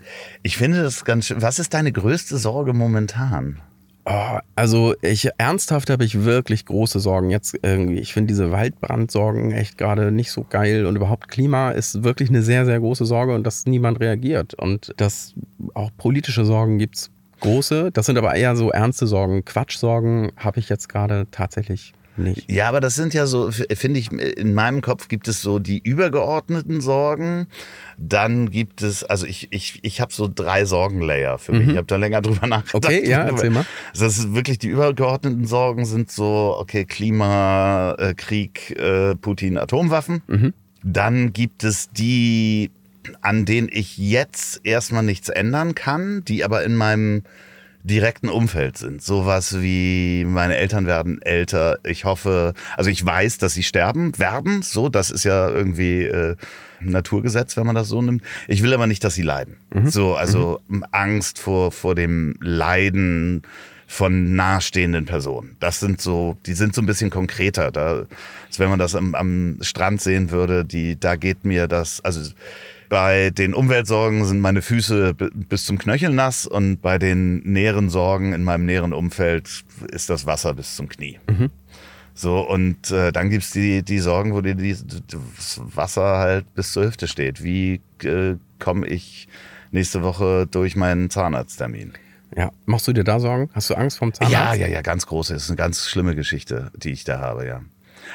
ich finde das ganz schön. Was ist deine größte Sorge momentan? Oh, also ich ernsthaft habe ich wirklich große Sorgen. Jetzt irgendwie, ich finde diese Waldbrandsorgen echt gerade nicht so geil und überhaupt Klima ist wirklich eine sehr, sehr große Sorge und dass niemand reagiert. Und dass auch politische Sorgen gibt es große. Das sind aber eher so ernste Sorgen. Quatschsorgen habe ich jetzt gerade tatsächlich nicht. Ja, aber das sind ja so, finde ich, in meinem Kopf gibt es so die übergeordneten Sorgen. Dann gibt es, also ich, ich, ich habe so drei Sorgenlayer für mich. Mhm. Ich habe da länger drüber nachgedacht. Okay, ja, erzähl mal. Das ist wirklich die übergeordneten Sorgen sind so, okay, Klima, äh, Krieg, äh, Putin, Atomwaffen. Mhm. Dann gibt es die, an denen ich jetzt erstmal nichts ändern kann, die aber in meinem direkten Umfeld sind. Sowas wie meine Eltern werden älter. Ich hoffe, also ich weiß, dass sie sterben werden. So, das ist ja irgendwie äh, Naturgesetz, wenn man das so nimmt. Ich will aber nicht, dass sie leiden. Mhm. So, also mhm. Angst vor vor dem Leiden von nahestehenden Personen. Das sind so, die sind so ein bisschen konkreter. Da, als wenn man das am, am Strand sehen würde, die, da geht mir das, also bei den Umweltsorgen sind meine Füße bis zum Knöchel nass und bei den näheren Sorgen in meinem näheren Umfeld ist das Wasser bis zum Knie. Mhm. So, und äh, dann gibt's die, die Sorgen, wo dir die, das Wasser halt bis zur Hüfte steht. Wie äh, komme ich nächste Woche durch meinen Zahnarzttermin? Ja, machst du dir da Sorgen? Hast du Angst vom Zahnarzt? Ja, ja, ja, ganz große. Das ist eine ganz schlimme Geschichte, die ich da habe, ja.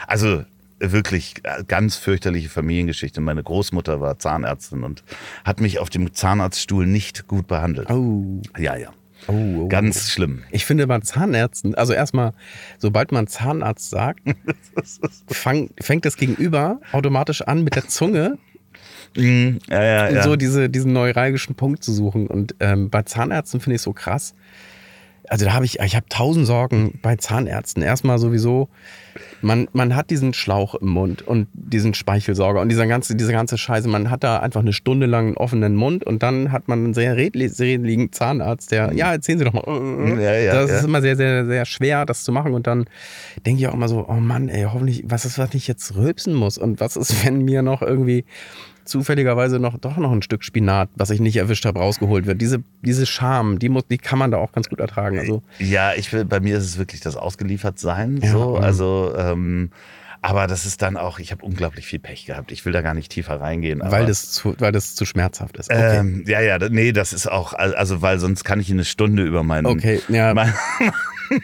Also wirklich äh, ganz fürchterliche Familiengeschichte. Meine Großmutter war Zahnärztin und hat mich auf dem Zahnarztstuhl nicht gut behandelt. Oh. Ja, ja. Oh, oh, Ganz schlimm. Ich finde bei Zahnärzten, also erstmal, sobald man Zahnarzt sagt, fang, fängt das Gegenüber automatisch an mit der Zunge mm, ja, ja, ja. so diese, diesen neuralgischen Punkt zu suchen. Und ähm, bei Zahnärzten finde ich es so krass. Also da habe ich, ich habe tausend Sorgen bei Zahnärzten. Erstmal sowieso, man, man hat diesen Schlauch im Mund und diesen Speichelsauger und diese ganze, diese ganze Scheiße. Man hat da einfach eine Stunde lang einen offenen Mund und dann hat man einen sehr redligen Zahnarzt, der, ja, erzählen Sie doch mal. Ja, ja, das ja. ist immer sehr, sehr, sehr schwer, das zu machen. Und dann denke ich auch immer so, oh Mann, ey, hoffentlich, was ist, was ich jetzt rülpsen muss? Und was ist, wenn mir noch irgendwie zufälligerweise noch doch noch ein Stück Spinat, was ich nicht erwischt habe, rausgeholt wird. Diese, diese Scham, die, muss, die kann man da auch ganz gut ertragen. Also, ja, ich will, bei mir ist es wirklich das Ausgeliefertsein. Ja, so. Also ähm, aber das ist dann auch, ich habe unglaublich viel Pech gehabt. Ich will da gar nicht tiefer reingehen. weil, das zu, weil das zu schmerzhaft ist. Okay. Ähm, ja, ja, nee, das ist auch, also weil sonst kann ich eine Stunde über meinen. Okay, ja. Mein,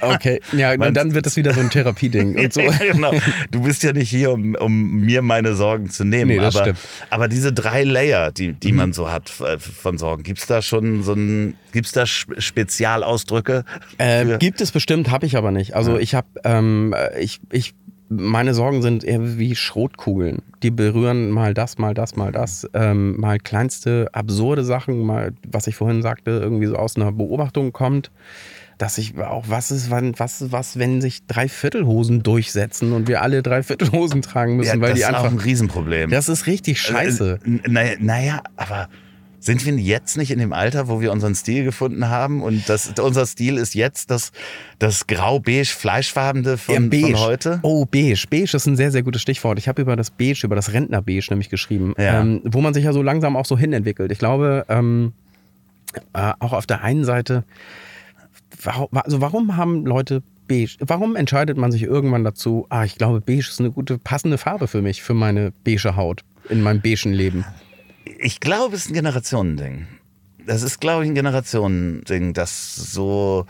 okay, ja, und dann wird das wieder so ein Therapieding und so. genau. Du bist ja nicht hier, um, um mir meine Sorgen zu nehmen. Nee, das aber, stimmt. aber diese drei Layer, die, die mhm. man so hat äh, von Sorgen, gibt es da schon so ein, gibt es da Spezialausdrücke? Äh, gibt es bestimmt, habe ich aber nicht. Also ja. ich habe, ähm, ich, ich meine Sorgen sind eher wie Schrotkugeln. Die berühren mal das, mal das, mal das. Ähm, mal kleinste absurde Sachen, mal, was ich vorhin sagte, irgendwie so aus einer Beobachtung kommt. Dass ich auch, was ist, was, was, wenn sich Dreiviertelhosen durchsetzen und wir alle Dreiviertelhosen tragen müssen, ja, weil die einfach. Das ist auch ein Riesenproblem. Das ist richtig scheiße. Äh, naja, naja aber sind wir jetzt nicht in dem Alter, wo wir unseren Stil gefunden haben? Und das, unser Stil ist jetzt das, das grau-beige Fleischfarbene von, ja, von heute? Oh, beige. Beige ist ein sehr, sehr gutes Stichwort. Ich habe über das Beige, über das Rentner-Beige nämlich geschrieben, ja. ähm, wo man sich ja so langsam auch so hinentwickelt. Ich glaube, ähm, äh, auch auf der einen Seite, warum, also warum haben Leute beige. Warum entscheidet man sich irgendwann dazu, ah, ich glaube, beige ist eine gute, passende Farbe für mich, für meine beige Haut in meinem beigen Leben? ich glaube, es ist ein Generationending. Das ist, glaube ich, ein Generationending, das so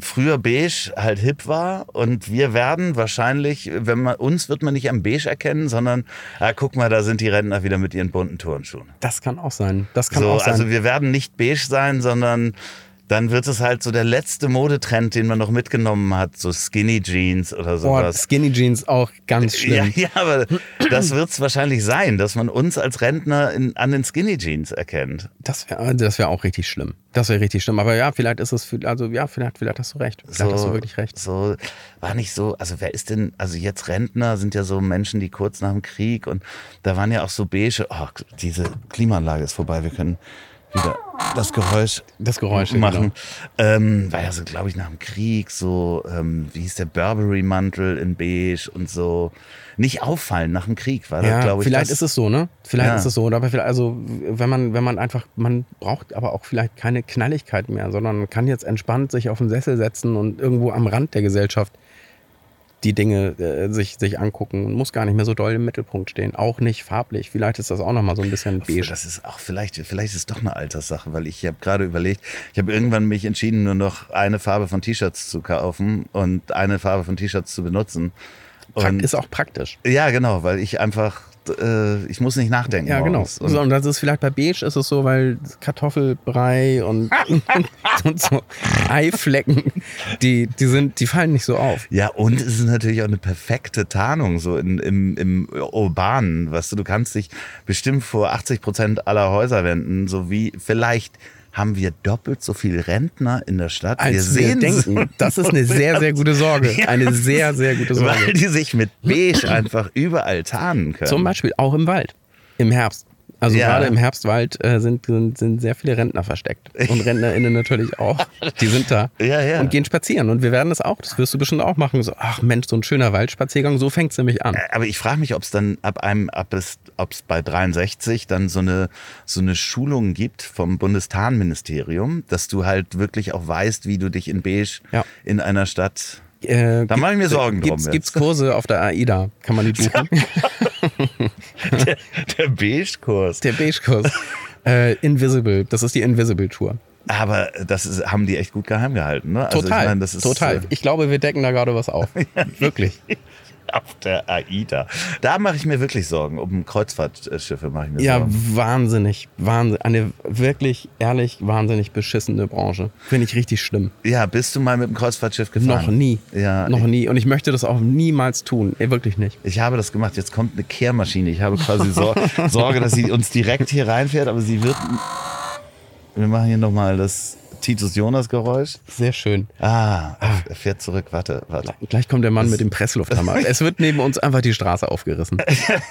früher beige halt hip war und wir werden wahrscheinlich, wenn man uns wird man nicht am beige erkennen, sondern ah, guck mal, da sind die Rentner wieder mit ihren bunten Turnschuhen. Das kann auch sein. Das kann so, auch sein. Also wir werden nicht beige sein, sondern dann wird es halt so der letzte Modetrend, den man noch mitgenommen hat, so Skinny Jeans oder sowas. Oh, Skinny Jeans auch ganz schlimm. Ja, ja aber das wird es wahrscheinlich sein, dass man uns als Rentner in, an den Skinny Jeans erkennt. Das wäre das wär auch richtig schlimm. Das wäre richtig schlimm. Aber ja, vielleicht ist es, also ja, vielleicht, vielleicht hast du recht. Vielleicht so, hast du wirklich recht. So, war nicht so, also wer ist denn, also jetzt Rentner sind ja so Menschen, die kurz nach dem Krieg und da waren ja auch so beige, oh, diese Klimaanlage ist vorbei, wir können wieder das Geräusch, das Geräusch machen. Genau. Ähm, war ja so, glaube ich, nach dem Krieg so, ähm, wie hieß der Burberry-Mantel in beige und so. Nicht auffallen nach dem Krieg, war ja, glaube ich. Vielleicht das, ist es so, ne? Vielleicht ja. ist es so. Aber vielleicht, also, wenn man, wenn man einfach, man braucht aber auch vielleicht keine Knalligkeit mehr, sondern man kann jetzt entspannt sich auf den Sessel setzen und irgendwo am Rand der Gesellschaft die Dinge äh, sich, sich angucken und muss gar nicht mehr so doll im Mittelpunkt stehen. Auch nicht farblich. Vielleicht ist das auch nochmal so ein bisschen beige. Das ist auch vielleicht, vielleicht ist es doch eine Alterssache, weil ich habe gerade überlegt, ich habe irgendwann mich entschieden, nur noch eine Farbe von T-Shirts zu kaufen und eine Farbe von T-Shirts zu benutzen. Und ist auch praktisch. Ja, genau, weil ich einfach äh, ich muss nicht nachdenken. Ja, genau. Und, so, und das ist vielleicht bei Beige ist es so, weil Kartoffelbrei und, und so Eiflecken, die, die sind, die fallen nicht so auf. Ja, und es ist natürlich auch eine perfekte Tarnung, so in, im, im Urbanen. Weißt du, du kannst dich bestimmt vor 80 Prozent aller Häuser wenden, so wie vielleicht haben wir doppelt so viele Rentner in der Stadt. Als wir sehen wir denken. Das ist eine sehr, sehr gute Sorge. Eine sehr, sehr gute Sorge. Weil die sich mit Beige einfach überall tarnen können. Zum Beispiel auch im Wald. Im Herbst. Also ja. gerade im Herbstwald äh, sind, sind, sind sehr viele Rentner versteckt. Und RentnerInnen natürlich auch. Die sind da ja, ja. und gehen spazieren. Und wir werden das auch, das wirst du bestimmt auch machen. So, ach Mensch, so ein schöner Waldspaziergang, so fängt es nämlich an. Äh, aber ich frage mich, ob es dann ab einem, ab es, ob es bei 63 dann so eine, so eine Schulung gibt vom Bundestarnministerium, dass du halt wirklich auch weißt, wie du dich in Beige in einer Stadt äh, da mache ich mir Sorgen gibt's, drum. Gibt es Kurse auf der AIDA? Kann man die buchen? der, der Beige-Kurs. Der Beige-Kurs. Äh, Invisible, das ist die Invisible-Tour. Aber das ist, haben die echt gut geheim gehalten, ne? Also total, ich mein, ist, total. Äh, ich glaube, wir decken da gerade was auf. Wirklich auf der AIDA. Da mache ich mir wirklich Sorgen. Um Kreuzfahrtschiffe mache ich mir ja, Sorgen. Ja, wahnsinnig. Wahnsinn. Eine wirklich, ehrlich, wahnsinnig beschissene Branche. Finde ich richtig schlimm. Ja, bist du mal mit dem Kreuzfahrtschiff gefahren? Noch nie. Ja, Noch nie. Und ich möchte das auch niemals tun. Nee, wirklich nicht. Ich habe das gemacht. Jetzt kommt eine Kehrmaschine. Ich habe quasi Sor Sorge, dass sie uns direkt hier reinfährt, aber sie wird. Wir machen hier nochmal das Titus Jonas Geräusch. Sehr schön. Ah, er fährt zurück. Warte, warte. Gleich kommt der Mann das mit dem Presslufthammer. es wird neben uns einfach die Straße aufgerissen.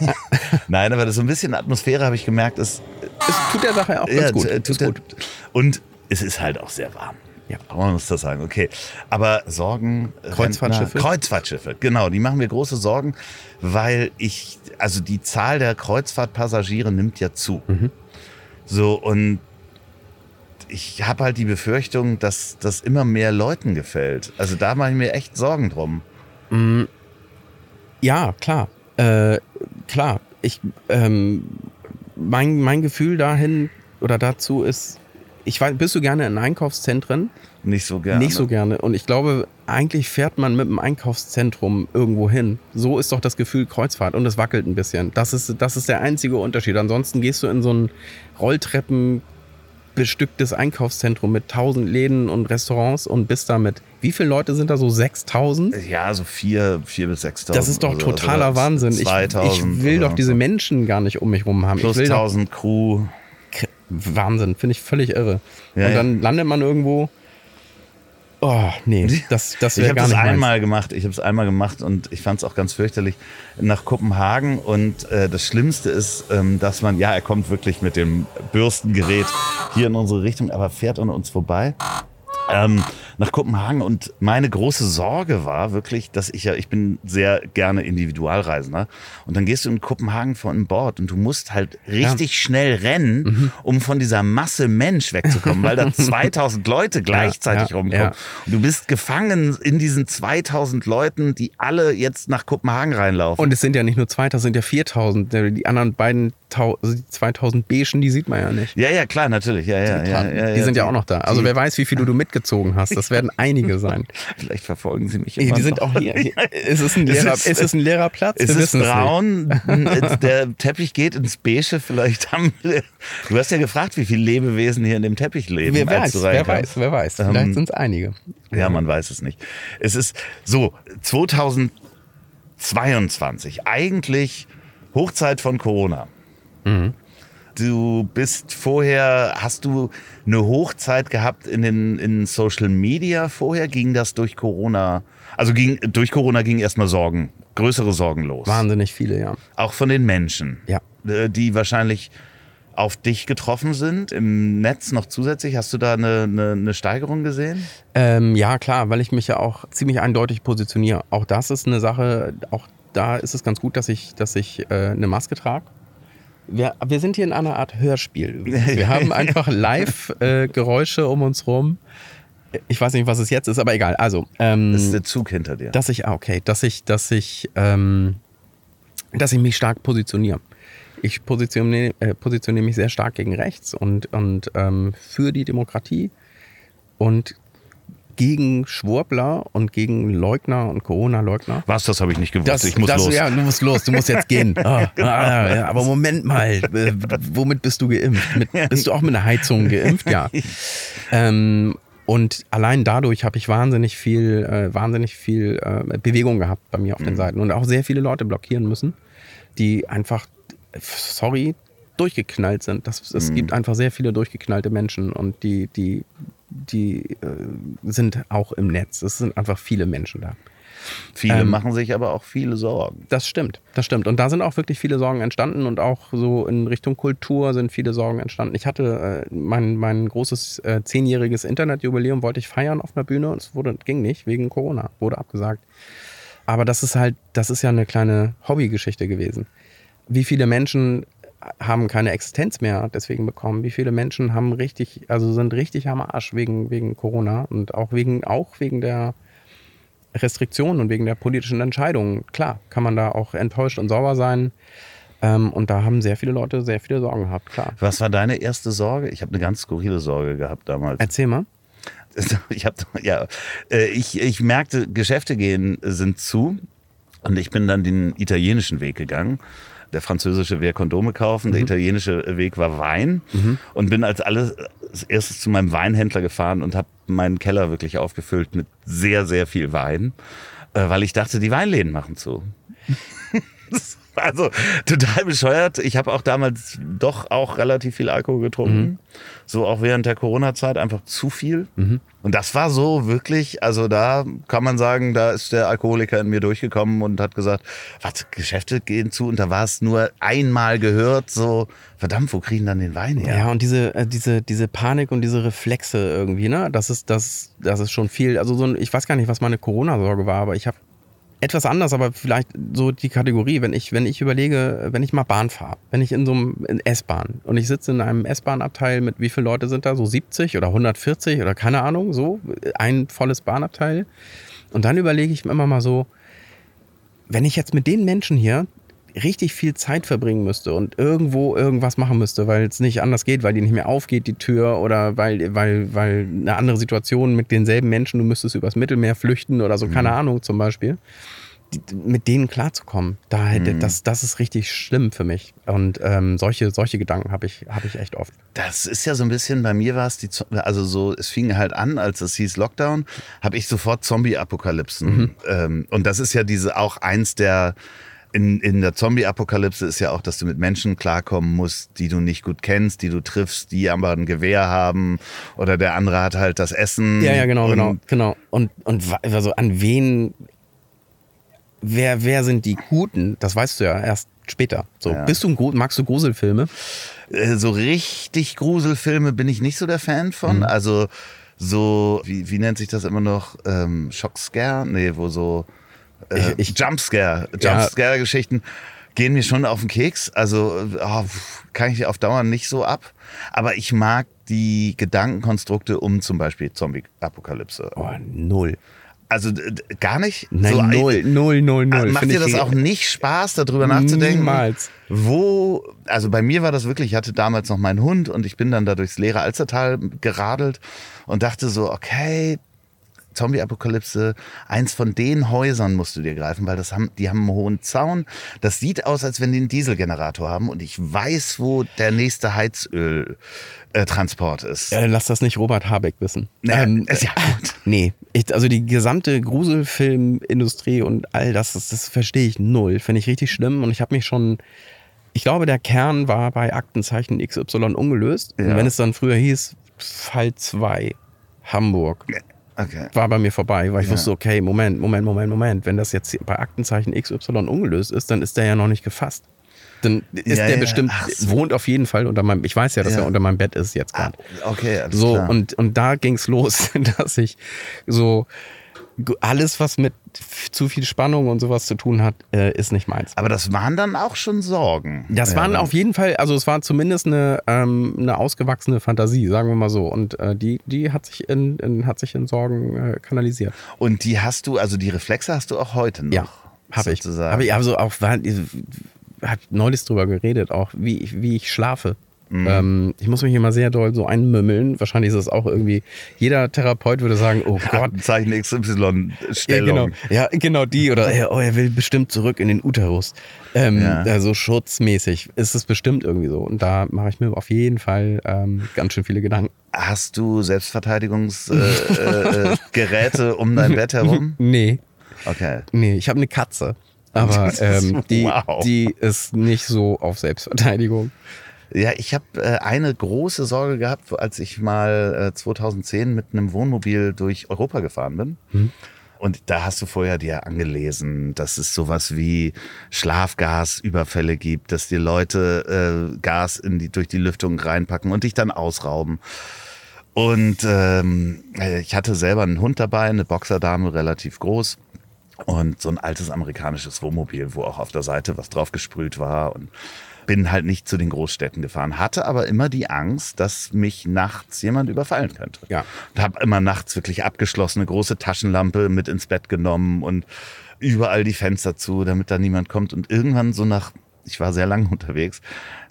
Nein, aber das so ein bisschen Atmosphäre habe ich gemerkt, es, es tut der Sache auch ganz ja, gut. Tut der, gut. Und es ist halt auch sehr warm. Ja. Man muss das sagen, okay. Aber Sorgen. Kreuzfahrtschiffe? Rentner, Kreuzfahrtschiffe, genau. Die machen mir große Sorgen, weil ich, also die Zahl der Kreuzfahrtpassagiere nimmt ja zu. Mhm. So, und ich habe halt die Befürchtung, dass das immer mehr Leuten gefällt. Also da mache ich mir echt Sorgen drum. Mm, ja, klar. Äh, klar. Ich, ähm, mein, mein Gefühl dahin oder dazu ist, ich weiß, bist du gerne in Einkaufszentren? Nicht so gerne. Nicht so gerne. Und ich glaube, eigentlich fährt man mit dem Einkaufszentrum irgendwo hin. So ist doch das Gefühl Kreuzfahrt und es wackelt ein bisschen. Das ist, das ist der einzige Unterschied. Ansonsten gehst du in so einen Rolltreppen bestücktes Einkaufszentrum mit tausend Läden und Restaurants und bist damit. Wie viele Leute sind da so? 6000? Ja, so vier, vier bis 6000. Das ist doch also, totaler also Wahnsinn. 2000 ich, ich will doch diese Menschen gar nicht um mich rum haben. Plus ich will 1000 Crew. Wahnsinn, finde ich völlig irre. Ja, und dann ja. landet man irgendwo Oh, nee, das, das wäre gar nicht Ich habe es einmal gemacht, ich habe es einmal gemacht und ich fand es auch ganz fürchterlich nach Kopenhagen und äh, das Schlimmste ist, ähm, dass man, ja, er kommt wirklich mit dem Bürstengerät hier in unsere Richtung, aber fährt an uns vorbei. Ähm, nach Kopenhagen und meine große Sorge war wirklich, dass ich ja, ich bin sehr gerne Individualreisender und dann gehst du in Kopenhagen von Bord und du musst halt richtig ja. schnell rennen, mhm. um von dieser Masse Mensch wegzukommen, weil da 2000 Leute gleichzeitig ja, rumkommen. Und du bist gefangen in diesen 2000 Leuten, die alle jetzt nach Kopenhagen reinlaufen. Und es sind ja nicht nur 2000, es sind ja 4000. Die anderen beiden also die 2000 Beigen, die sieht man ja nicht. Ja, ja, klar, natürlich. Ja, ja, die, ja, ja, die sind ja auch noch da. Also wer weiß, wie viele du mitgezogen hast. Das werden einige sein. Vielleicht verfolgen sie mich Die sind auch hier. Ist es ein leerer, ist, ist es ein leerer Platz? Es ist braun. Der Teppich geht ins Beige. Vielleicht haben wir, Du hast ja gefragt, wie viele Lebewesen hier in dem Teppich leben. Wer weiß, wer weiß, wer weiß. Vielleicht ähm, sind es einige. Ja, man weiß es nicht. Es ist so, 2022, eigentlich Hochzeit von Corona. Mhm. Du bist vorher, hast du eine Hochzeit gehabt in den in Social Media vorher? Ging das durch Corona? Also ging, durch Corona ging erstmal Sorgen, größere Sorgen los. Wahnsinnig viele, ja. Auch von den Menschen. Ja. Äh, die wahrscheinlich auf dich getroffen sind im Netz noch zusätzlich? Hast du da eine, eine, eine Steigerung gesehen? Ähm, ja, klar, weil ich mich ja auch ziemlich eindeutig positioniere. Auch das ist eine Sache, auch da ist es ganz gut, dass ich, dass ich äh, eine Maske trage. Wir, wir sind hier in einer Art Hörspiel. Wir haben einfach Live-Geräusche äh, um uns rum. ich weiß nicht, was es jetzt ist, aber egal. Also, ähm, das ist der Zug hinter dir. Dass ich, ah, okay, dass ich, dass ich, ähm, dass ich mich stark positioniere. Ich positioniere, äh, positioniere mich sehr stark gegen rechts und, und ähm, für die Demokratie und gegen Schwurbler und gegen Leugner und Corona-Leugner. Was, das habe ich nicht gewusst. Das, ich muss das, los. Ja, du musst los, du musst jetzt gehen. Ah, ah, ja, aber Moment mal, äh, womit bist du geimpft? Mit, bist du auch mit einer Heizung geimpft? Ja. Ähm, und allein dadurch habe ich wahnsinnig viel, äh, wahnsinnig viel äh, Bewegung gehabt bei mir auf den mhm. Seiten und auch sehr viele Leute blockieren müssen, die einfach, sorry, durchgeknallt sind. Das, es mhm. gibt einfach sehr viele durchgeknallte Menschen und die, die, die äh, sind auch im Netz. Es sind einfach viele Menschen da. Viele ähm, machen sich aber auch viele Sorgen. Das stimmt, das stimmt. Und da sind auch wirklich viele Sorgen entstanden und auch so in Richtung Kultur sind viele Sorgen entstanden. Ich hatte äh, mein, mein großes äh, zehnjähriges Internetjubiläum, wollte ich feiern auf einer Bühne und es wurde, ging nicht wegen Corona, wurde abgesagt. Aber das ist halt, das ist ja eine kleine Hobbygeschichte gewesen. Wie viele Menschen haben keine Existenz mehr deswegen bekommen. Wie viele Menschen haben richtig, also sind richtig am Arsch wegen, wegen Corona und auch wegen, auch wegen der Restriktionen und wegen der politischen Entscheidungen. Klar, kann man da auch enttäuscht und sauer sein. Ähm, und da haben sehr viele Leute sehr viele Sorgen gehabt, klar. Was war deine erste Sorge? Ich habe eine ganz skurrile Sorge gehabt damals. Erzähl mal. Ich habe ja, äh, ich, ich merkte, Geschäfte gehen sind zu und ich bin dann den italienischen Weg gegangen der französische wäre Kondome kaufen, mhm. der italienische Weg war Wein mhm. und bin als alles erstes zu meinem Weinhändler gefahren und habe meinen Keller wirklich aufgefüllt mit sehr, sehr viel Wein, äh, weil ich dachte, die Weinläden machen zu. Also total bescheuert. Ich habe auch damals doch auch relativ viel Alkohol getrunken. Mhm. So auch während der Corona-Zeit einfach zu viel. Mhm. Und das war so wirklich, also da kann man sagen, da ist der Alkoholiker in mir durchgekommen und hat gesagt, was, Geschäfte gehen zu und da war es nur einmal gehört, so, verdammt, wo kriegen dann den Wein her? Ja, und diese, äh, diese, diese Panik und diese Reflexe irgendwie, ne, das ist, das, das ist schon viel, also so ein, ich weiß gar nicht, was meine Corona-Sorge war, aber ich habe etwas anders, aber vielleicht so die Kategorie, wenn ich, wenn ich überlege, wenn ich mal Bahn fahre, wenn ich in so einem S-Bahn und ich sitze in einem S-Bahn-Abteil mit wie viele Leute sind da? So 70 oder 140 oder keine Ahnung, so ein volles Bahnabteil. Und dann überlege ich mir immer mal so, wenn ich jetzt mit den Menschen hier richtig viel Zeit verbringen müsste und irgendwo irgendwas machen müsste, weil es nicht anders geht, weil die nicht mehr aufgeht, die Tür, oder weil, weil, weil eine andere Situation mit denselben Menschen, du müsstest übers Mittelmeer flüchten oder so, keine mhm. Ahnung zum Beispiel. Die, mit denen klarzukommen, da hätte, mhm. das, das ist richtig schlimm für mich. Und ähm, solche, solche Gedanken habe ich, hab ich echt oft. Das ist ja so ein bisschen, bei mir war es die, also so, es fing halt an, als es hieß Lockdown, habe ich sofort Zombie-Apokalypsen. Mhm. Ähm, und das ist ja diese auch eins der, in, in der Zombie-Apokalypse ist ja auch, dass du mit Menschen klarkommen musst, die du nicht gut kennst, die du triffst, die aber ein Gewehr haben oder der andere hat halt das Essen. Ja, ja, genau, genau, genau. Und, und also an wen, wer, wer sind die Guten? Das weißt du ja erst später. So, ja. bist du ein, magst du Gruselfilme? Äh, so richtig Gruselfilme bin ich nicht so der Fan von. Mhm. Also so, wie, wie nennt sich das immer noch? Ähm, Schockscare? Nee, wo so äh, ich, Jumpscare, Jumpscare-Geschichten gehen mir schon auf den Keks. Also oh, kann ich auf Dauer nicht so ab. Aber ich mag die Gedankenkonstrukte um zum Beispiel Zombie-Apokalypse. Oh, null. Also gar nicht? Nein, so, null, null, null, null. Macht dir das auch nicht Spaß, darüber nachzudenken? Niemals. Wo, also bei mir war das wirklich, ich hatte damals noch meinen Hund und ich bin dann da durchs leere Alstertal geradelt und dachte so, okay, Zombie-Apokalypse, eins von den Häusern musst du dir greifen, weil das haben, die haben einen hohen Zaun. Das sieht aus, als wenn die einen Dieselgenerator haben und ich weiß, wo der nächste Heizöltransport ist. Ja, lass das nicht Robert Habeck wissen. Nee, ähm, ist ja gut. Nee, ich, also die gesamte Gruselfilmindustrie und all das, das, das verstehe ich null. Finde ich richtig schlimm und ich habe mich schon ich glaube, der Kern war bei Aktenzeichen XY ungelöst. Ja. Und wenn es dann früher hieß, Fall 2, Hamburg. Okay. War bei mir vorbei, weil ich ja. wusste, okay, Moment, Moment, Moment, Moment. Wenn das jetzt bei Aktenzeichen XY ungelöst ist, dann ist der ja noch nicht gefasst. Dann ist ja, der ja. bestimmt, so. wohnt auf jeden Fall unter meinem, ich weiß ja, dass er unter meinem Bett ist jetzt gerade. Ah, okay, alles So, klar. Und, und da ging es los, dass ich so alles, was mit zu viel Spannung und sowas zu tun hat, äh, ist nicht meins. Aber das waren dann auch schon Sorgen. Das waren auf jeden Fall, also es war zumindest eine, ähm, eine ausgewachsene Fantasie, sagen wir mal so. Und äh, die, die hat sich in, in hat sich in Sorgen äh, kanalisiert. Und die hast du, also die Reflexe hast du auch heute noch? Ja, habe ich. Habe ich also auch, war, hat neulich drüber geredet, auch wie ich, wie ich schlafe. Mhm. Ähm, ich muss mich immer sehr doll so einmümmeln. Wahrscheinlich ist es auch irgendwie, jeder Therapeut würde sagen, oh Gott. Zeichen XY-Stellung. Ja genau. ja, genau die. Oder oh, er will bestimmt zurück in den Uterus. Ähm, ja. Also schutzmäßig ist es bestimmt irgendwie so. Und da mache ich mir auf jeden Fall ähm, ganz schön viele Gedanken. Hast du Selbstverteidigungsgeräte äh, äh, um dein Bett herum? Nee. Okay. Nee, ich habe eine Katze. Aber ähm, die, wow. die ist nicht so auf Selbstverteidigung. Ja, ich habe äh, eine große Sorge gehabt, als ich mal äh, 2010 mit einem Wohnmobil durch Europa gefahren bin. Hm. Und da hast du vorher dir angelesen, dass es sowas wie Schlafgasüberfälle gibt, dass die Leute äh, Gas in die, durch die Lüftung reinpacken und dich dann ausrauben. Und ähm, äh, ich hatte selber einen Hund dabei, eine Boxerdame, relativ groß. Und so ein altes amerikanisches Wohnmobil, wo auch auf der Seite was drauf gesprüht war. Und bin halt nicht zu den Großstädten gefahren, hatte aber immer die Angst, dass mich nachts jemand überfallen könnte. Ja. Und habe immer nachts wirklich abgeschlossene große Taschenlampe mit ins Bett genommen und überall die Fenster zu, damit da niemand kommt. Und irgendwann so nach, ich war sehr lange unterwegs,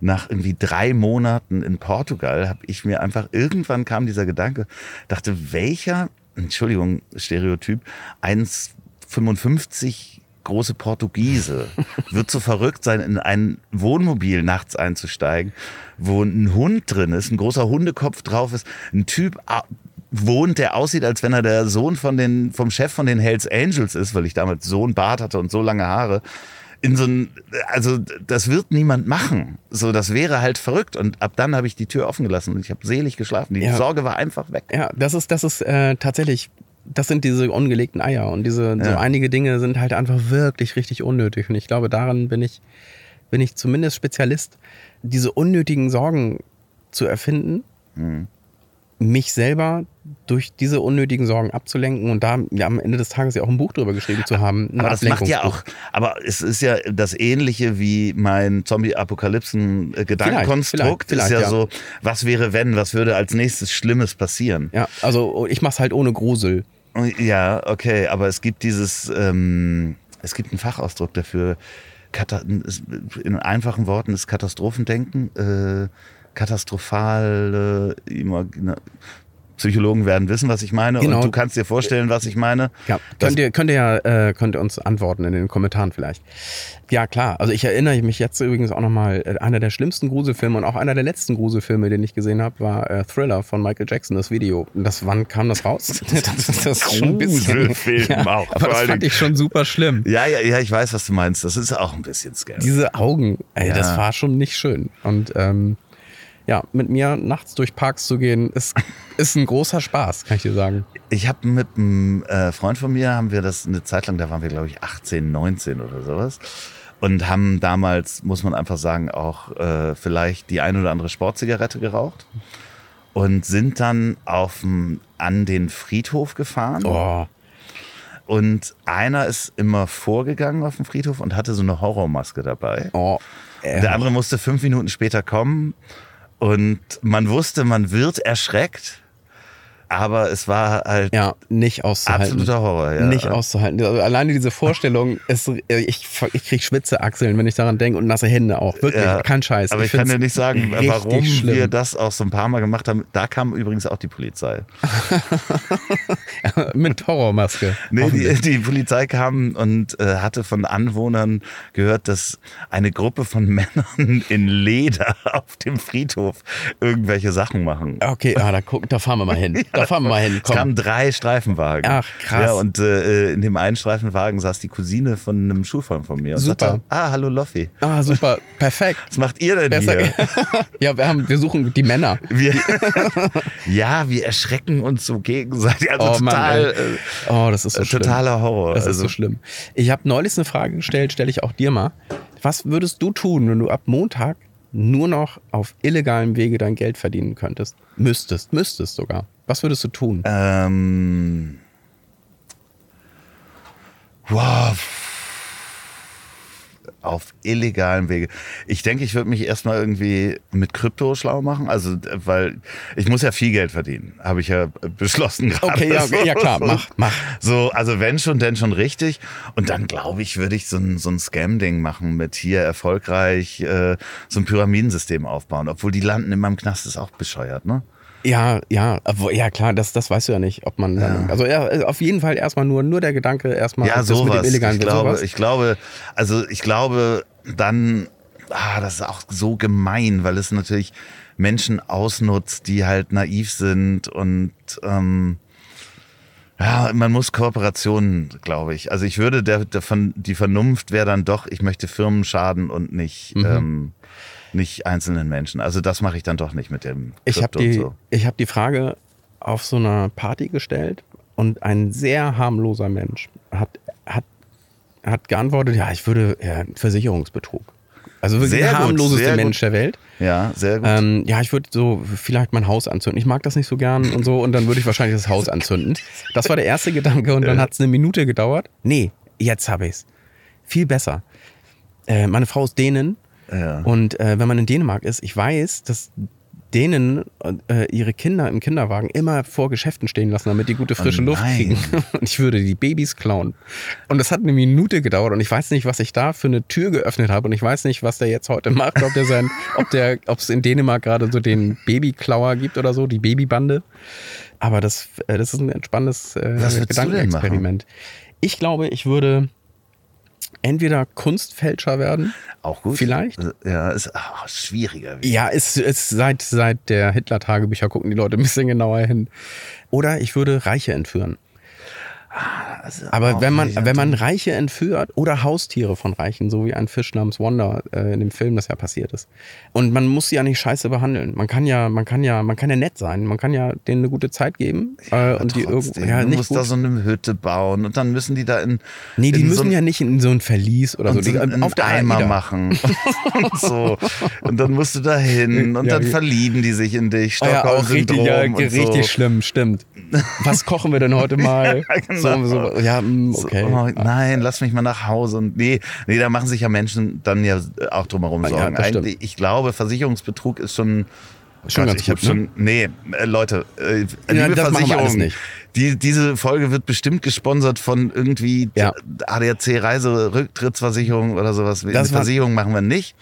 nach irgendwie drei Monaten in Portugal habe ich mir einfach, irgendwann kam dieser Gedanke, dachte, welcher, Entschuldigung, Stereotyp, 1,55 große Portugiese wird so verrückt sein, in ein Wohnmobil nachts einzusteigen, wo ein Hund drin ist, ein großer Hundekopf drauf ist, ein Typ wohnt, der aussieht, als wenn er der Sohn von den, vom Chef von den Hells Angels ist, weil ich damals so einen Bart hatte und so lange Haare. In so ein, also das wird niemand machen. So, das wäre halt verrückt. Und ab dann habe ich die Tür offen gelassen und ich habe selig geschlafen. Die ja. Sorge war einfach weg. Ja, das ist, das ist äh, tatsächlich das sind diese ungelegten Eier und diese ja. so einige Dinge sind halt einfach wirklich richtig unnötig. Und ich glaube daran bin ich bin ich zumindest Spezialist diese unnötigen Sorgen zu erfinden. Mhm mich selber durch diese unnötigen Sorgen abzulenken und da ja, am Ende des Tages ja auch ein Buch drüber geschrieben zu haben. Aber das macht ja auch, aber es ist ja das ähnliche wie mein Zombie-Apokalypsen-Gedankenkonstrukt. Vielleicht, vielleicht, ist ja, ja, so, was wäre wenn, was würde als nächstes Schlimmes passieren? Ja, also ich mach's halt ohne Grusel. Ja, okay, aber es gibt dieses, ähm, es gibt einen Fachausdruck dafür. In einfachen Worten ist Katastrophendenken. Äh, katastrophale Psychologen werden wissen, was ich meine. Genau. Und du kannst dir vorstellen, was ich meine. Ja, könnt ihr, könnt ihr ja äh, könnt ihr uns antworten in den Kommentaren vielleicht. Ja, klar. Also ich erinnere mich jetzt übrigens auch nochmal, äh, einer der schlimmsten Gruselfilme und auch einer der letzten Gruselfilme, den ich gesehen habe, war äh, Thriller von Michael Jackson, das Video. Und das, wann kam das raus? das, das, das ist schon ein bisschen. Film ja, auch. Aber das fand ich schon super schlimm. Ja, ja, ja, ich weiß, was du meinst. Das ist auch ein bisschen scary. Diese Augen, ey, ja. das war schon nicht schön. Und ähm, ja, mit mir nachts durch Parks zu gehen, ist, ist ein großer Spaß, kann ich dir sagen. Ich habe mit einem äh, Freund von mir, haben wir das eine Zeit lang, da waren wir glaube ich 18, 19 oder sowas. Und haben damals, muss man einfach sagen, auch äh, vielleicht die ein oder andere Sportzigarette geraucht. Und sind dann auf, an den Friedhof gefahren. Oh. Und einer ist immer vorgegangen auf dem Friedhof und hatte so eine Horrormaske dabei. Oh. Der andere musste fünf Minuten später kommen und man wusste, man wird erschreckt, aber es war halt ja, nicht auszuhalten. Absoluter Horror, ja. Nicht auszuhalten. Also alleine diese Vorstellung, ist, ich, ich kriege schwitze Achseln, wenn ich daran denke und nasse Hände auch. Wirklich, ja, kein Scheiß. Aber ich, ich kann dir nicht sagen, warum schlimm. wir das auch so ein paar Mal gemacht haben. Da kam übrigens auch die Polizei. Mit Horrormaske. Nee, die, die, Polizei kam und äh, hatte von Anwohnern gehört, dass eine Gruppe von Männern in Leder auf dem Friedhof irgendwelche Sachen machen. Okay, ah, da, guck, da fahren wir mal hin. Da fahren wir mal hin. Komm. Es kamen drei Streifenwagen. Ach, krass. Ja, und äh, in dem einen Streifenwagen saß die Cousine von einem Schulfreund von mir. Und super. Sagte, ah, hallo Loffi. Ah, super. Perfekt. Was macht ihr denn Besser. hier? ja, wir, haben, wir suchen die Männer. Wir, ja, wir erschrecken uns so gegenseitig. Also oh, total, Mann, äh, oh, das ist so schlimm. Totaler Horror. Das also. ist so schlimm. Ich habe neulich eine Frage gestellt, stelle ich auch dir mal. Was würdest du tun, wenn du ab Montag nur noch auf illegalem Wege dein Geld verdienen könntest, müsstest, müsstest sogar, was würdest du tun? Ähm. Wow, auf illegalen Wege. Ich denke, ich würde mich erstmal irgendwie mit Krypto schlau machen. Also, weil ich muss ja viel Geld verdienen, habe ich ja beschlossen gerade. Okay, ja, okay, ja klar, mach, mach. So, also wenn schon, denn schon richtig. Und dann glaube ich, würde ich so ein, so ein Scam-Ding machen mit hier erfolgreich äh, so ein Pyramidensystem aufbauen. Obwohl die landen in meinem Knast ist auch bescheuert, ne? Ja, ja, ja klar, das, das weißt du ja nicht, ob man. Ja. Also ja, auf jeden Fall erstmal nur, nur der Gedanke, erstmal ja, sowas. mit dem illegalen ich glaube, sowas. ich glaube, also ich glaube, dann, ah, das ist auch so gemein, weil es natürlich Menschen ausnutzt, die halt naiv sind und ähm, ja, man muss Kooperationen, glaube ich. Also ich würde der, der von, die Vernunft wäre dann doch, ich möchte Firmen schaden und nicht. Mhm. Ähm, nicht einzelnen Menschen. Also das mache ich dann doch nicht mit dem. Krypto ich habe die, so. ich hab die Frage auf so einer Party gestellt und ein sehr harmloser Mensch hat, hat, hat geantwortet, ja, ich würde ja, Versicherungsbetrug. Also wirklich sehr der harmloseste Mensch der Welt. Ja, sehr gut. Ähm, ja, ich würde so vielleicht mein Haus anzünden. Ich mag das nicht so gern und so. Und dann würde ich wahrscheinlich das Haus anzünden. Das war der erste Gedanke. Und dann hat es eine Minute gedauert. Nee, jetzt habe ich es. Viel besser. Äh, meine Frau ist Dänen ja. Und äh, wenn man in Dänemark ist, ich weiß, dass denen äh, ihre Kinder im Kinderwagen immer vor Geschäften stehen lassen, damit die gute frische oh Luft kriegen. Und ich würde die Babys klauen. Und das hat eine Minute gedauert und ich weiß nicht, was ich da für eine Tür geöffnet habe und ich weiß nicht, was der jetzt heute macht, ob der sein, ob der, ob es in Dänemark gerade so den Babyklauer gibt oder so, die Babybande. Aber das, äh, das ist ein entspanntes äh, Gedankenexperiment. Ich glaube, ich würde entweder Kunstfälscher werden. Auch gut. Vielleicht. Ja, ist ach, schwieriger. Ja, ist, ist seit, seit der Hitler-Tagebücher gucken die Leute ein bisschen genauer hin. Oder ich würde Reiche entführen. Also Aber wenn man, wenn man Reiche entführt oder Haustiere von Reichen, so wie ein Fisch namens Wanda äh, in dem Film, das ja passiert ist. Und man muss sie ja nicht scheiße behandeln. Man kann ja, man kann ja, man kann ja nett sein. Man kann ja denen eine gute Zeit geben. Äh, und die irgendwo, ja, nicht musst da so eine Hütte bauen und dann müssen die da in. Nee, die müssen so ja nicht in so ein Verlies oder so. Die, so auf der Eimer machen. und so. Und dann musst du da hin und ja, dann verlieben die sich in dich. Oh ja, auch richtig, ja, richtig so. schlimm, stimmt. Was kochen wir denn heute mal? ja, genau. So, so, ja, mm, okay. So, oh, nein, lass mich mal nach Hause. Und nee, nee, da machen sich ja Menschen dann ja auch drumherum Sorgen. Ja, Eigentlich, ich glaube, Versicherungsbetrug ist schon. Schon Gott, ganz ich gut, schon, ne? Nee, äh, Leute, äh, ja, liebe Versicherung, die, diese Folge wird bestimmt gesponsert von irgendwie ja. ADAC Reiserücktrittsversicherung oder sowas. Das Versicherung machen wir nicht.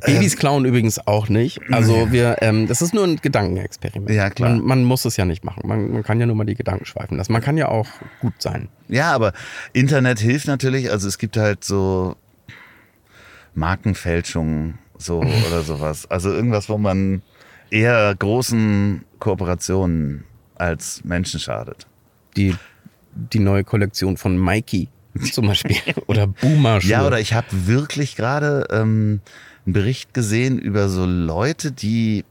Babys klauen übrigens auch nicht. Also wir, ähm, das ist nur ein Gedankenexperiment. Ja, klar. Man, man muss es ja nicht machen. Man, man, kann ja nur mal die Gedanken schweifen lassen. Man kann ja auch gut sein. Ja, aber Internet hilft natürlich. Also es gibt halt so Markenfälschungen so oder sowas. Also irgendwas, wo man eher großen Kooperationen als Menschen schadet. Die, die neue Kollektion von Mikey zum Beispiel oder Boomer. -Schuhe. Ja, oder ich habe wirklich gerade ähm, einen Bericht gesehen über so Leute, die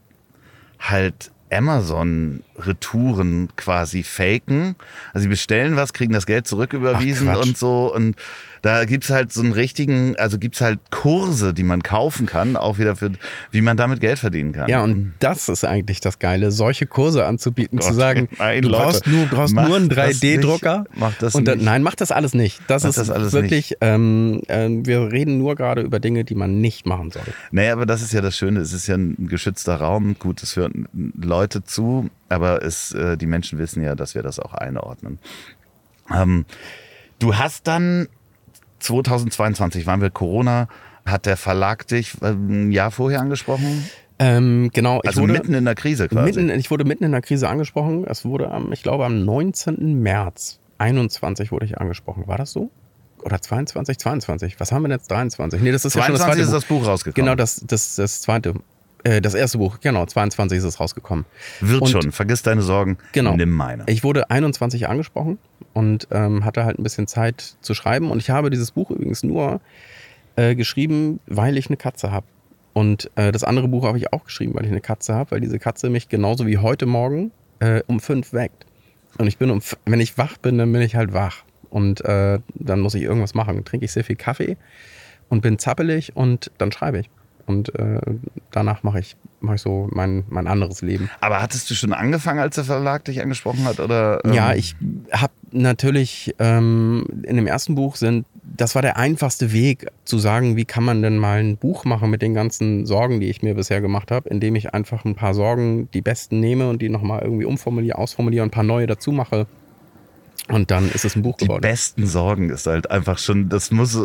halt Amazon-Retouren quasi faken. Also sie bestellen was, kriegen das Geld zurücküberwiesen und so und da gibt's halt so einen richtigen, also gibt's halt Kurse, die man kaufen kann, auch wieder für, wie man damit Geld verdienen kann. Ja, und das ist eigentlich das Geile, solche Kurse anzubieten, Gott, zu sagen, nein, du Leute, brauchst nur, brauchst nur einen 3D-Drucker. Mach das und dann, nicht. Nein, mach das alles nicht. Das mach ist das alles wirklich, ähm, äh, wir reden nur gerade über Dinge, die man nicht machen soll. Naja, aber das ist ja das Schöne, es ist ja ein geschützter Raum. Gut, es hören Leute zu, aber es, äh, die Menschen wissen ja, dass wir das auch einordnen. Ähm, du hast dann 2022 waren wir Corona. Hat der Verlag dich äh, ein Jahr vorher angesprochen? Ähm, genau. also wurde, mitten in der Krise quasi. Mitten, ich wurde mitten in der Krise angesprochen. Es wurde am, ich glaube, am 19. März 21 wurde ich angesprochen. War das so? Oder 22? 22. Was haben wir denn jetzt? 23? Nee, das ist 22 ja schon das zweite ist das Buch rausgekommen. Genau, das, das, das zweite. Äh, das erste Buch, genau, 22 ist es rausgekommen. Wird und, schon, vergiss deine Sorgen, genau, nimm meine. Ich wurde 21 angesprochen und ähm, hatte halt ein bisschen Zeit zu schreiben. Und ich habe dieses Buch übrigens nur äh, geschrieben, weil ich eine Katze habe. Und äh, das andere Buch habe ich auch geschrieben, weil ich eine Katze habe, weil diese Katze mich genauso wie heute Morgen äh, um fünf weckt. Und ich bin um, wenn ich wach bin, dann bin ich halt wach. Und äh, dann muss ich irgendwas machen. Dann trinke ich sehr viel Kaffee und bin zappelig und dann schreibe ich. Und äh, danach mache ich, mach ich so mein, mein anderes Leben. Aber hattest du schon angefangen, als der Verlag dich angesprochen hat? Oder, ähm? Ja, ich habe natürlich ähm, in dem ersten Buch sind, das war der einfachste Weg zu sagen, wie kann man denn mal ein Buch machen mit den ganzen Sorgen, die ich mir bisher gemacht habe, indem ich einfach ein paar Sorgen, die besten nehme und die nochmal irgendwie umformuliere, ausformuliere und ein paar neue dazu mache und dann ist es ein Buch geworden. Die besten Sorgen ist halt einfach schon, das muss,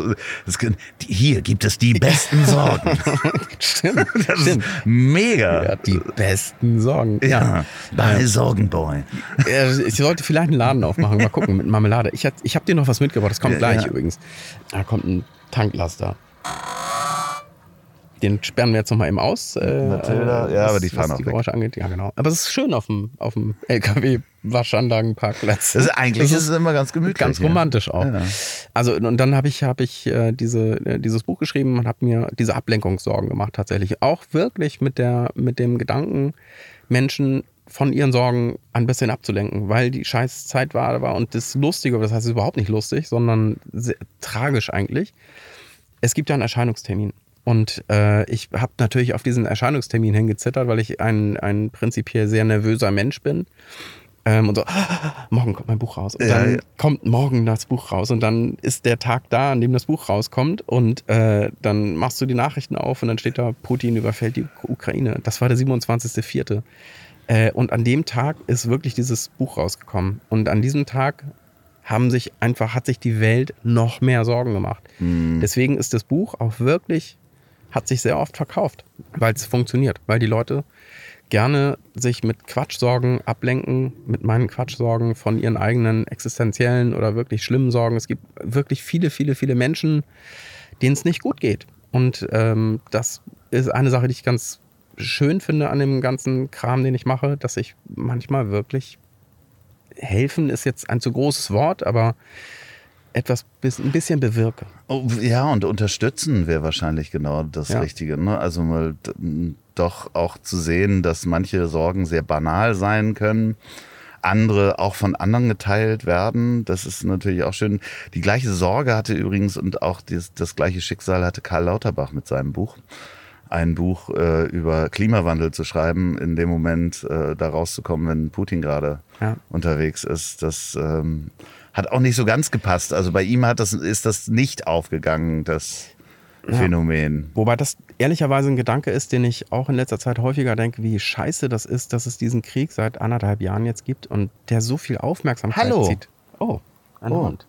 das, hier gibt es die besten Sorgen. stimmt. Das stimmt. ist mega. Ja, die besten Sorgen. Ja, ja. bei Sorgenboy. Ich sollte vielleicht einen Laden aufmachen, mal gucken mit Marmelade. Ich, ich habe dir noch was mitgebracht, das kommt ja, gleich ja. übrigens. Da kommt ein Tanklaster. Den sperren wir jetzt nochmal eben aus. Äh, Matilda, ja, was, aber die fahren auch die Geräusche weg. angeht. Ja, genau. Aber es ist schön auf dem, auf dem LKW-Waschanlagenparkplatz. Das ist, eigentlich das ist, es immer ganz gemütlich. Ganz romantisch ja. auch. Ja. Also, und dann habe ich, hab ich äh, diese, äh, dieses Buch geschrieben und habe mir diese Ablenkungssorgen gemacht, tatsächlich. Auch wirklich mit, der, mit dem Gedanken, Menschen von ihren Sorgen ein bisschen abzulenken, weil die scheiß Zeit war, war und das Lustige, das heißt überhaupt nicht lustig, sondern tragisch eigentlich. Es gibt ja einen Erscheinungstermin. Und äh, ich habe natürlich auf diesen Erscheinungstermin hingezittert, weil ich ein, ein prinzipiell sehr nervöser Mensch bin. Ähm, und so, ah, morgen kommt mein Buch raus. Und ja, dann ja. kommt morgen das Buch raus. Und dann ist der Tag da, an dem das Buch rauskommt. Und äh, dann machst du die Nachrichten auf und dann steht da, Putin überfällt die Ukraine. Das war der 27.04. Äh, und an dem Tag ist wirklich dieses Buch rausgekommen. Und an diesem Tag haben sich einfach, hat sich die Welt noch mehr Sorgen gemacht. Mhm. Deswegen ist das Buch auch wirklich hat sich sehr oft verkauft, weil es funktioniert, weil die Leute gerne sich mit Quatschsorgen ablenken, mit meinen Quatschsorgen von ihren eigenen existenziellen oder wirklich schlimmen Sorgen. Es gibt wirklich viele, viele, viele Menschen, denen es nicht gut geht. Und ähm, das ist eine Sache, die ich ganz schön finde an dem ganzen Kram, den ich mache, dass ich manchmal wirklich helfen ist jetzt ein zu großes Wort, aber etwas ein bisschen bewirke. Oh, ja, und unterstützen wäre wahrscheinlich genau das ja. Richtige. Ne? Also mal doch auch zu sehen, dass manche Sorgen sehr banal sein können. Andere auch von anderen geteilt werden. Das ist natürlich auch schön. Die gleiche Sorge hatte übrigens und auch das, das gleiche Schicksal hatte Karl Lauterbach mit seinem Buch ein Buch äh, über Klimawandel zu schreiben, in dem Moment äh, da rauszukommen, wenn Putin gerade ja. unterwegs ist. Das ähm, hat auch nicht so ganz gepasst. Also bei ihm hat das, ist das nicht aufgegangen, das ja. Phänomen. Wobei das ehrlicherweise ein Gedanke ist, den ich auch in letzter Zeit häufiger denke, wie scheiße das ist, dass es diesen Krieg seit anderthalb Jahren jetzt gibt und der so viel Aufmerksamkeit Hallo. zieht. Oh, ein oh. Hund.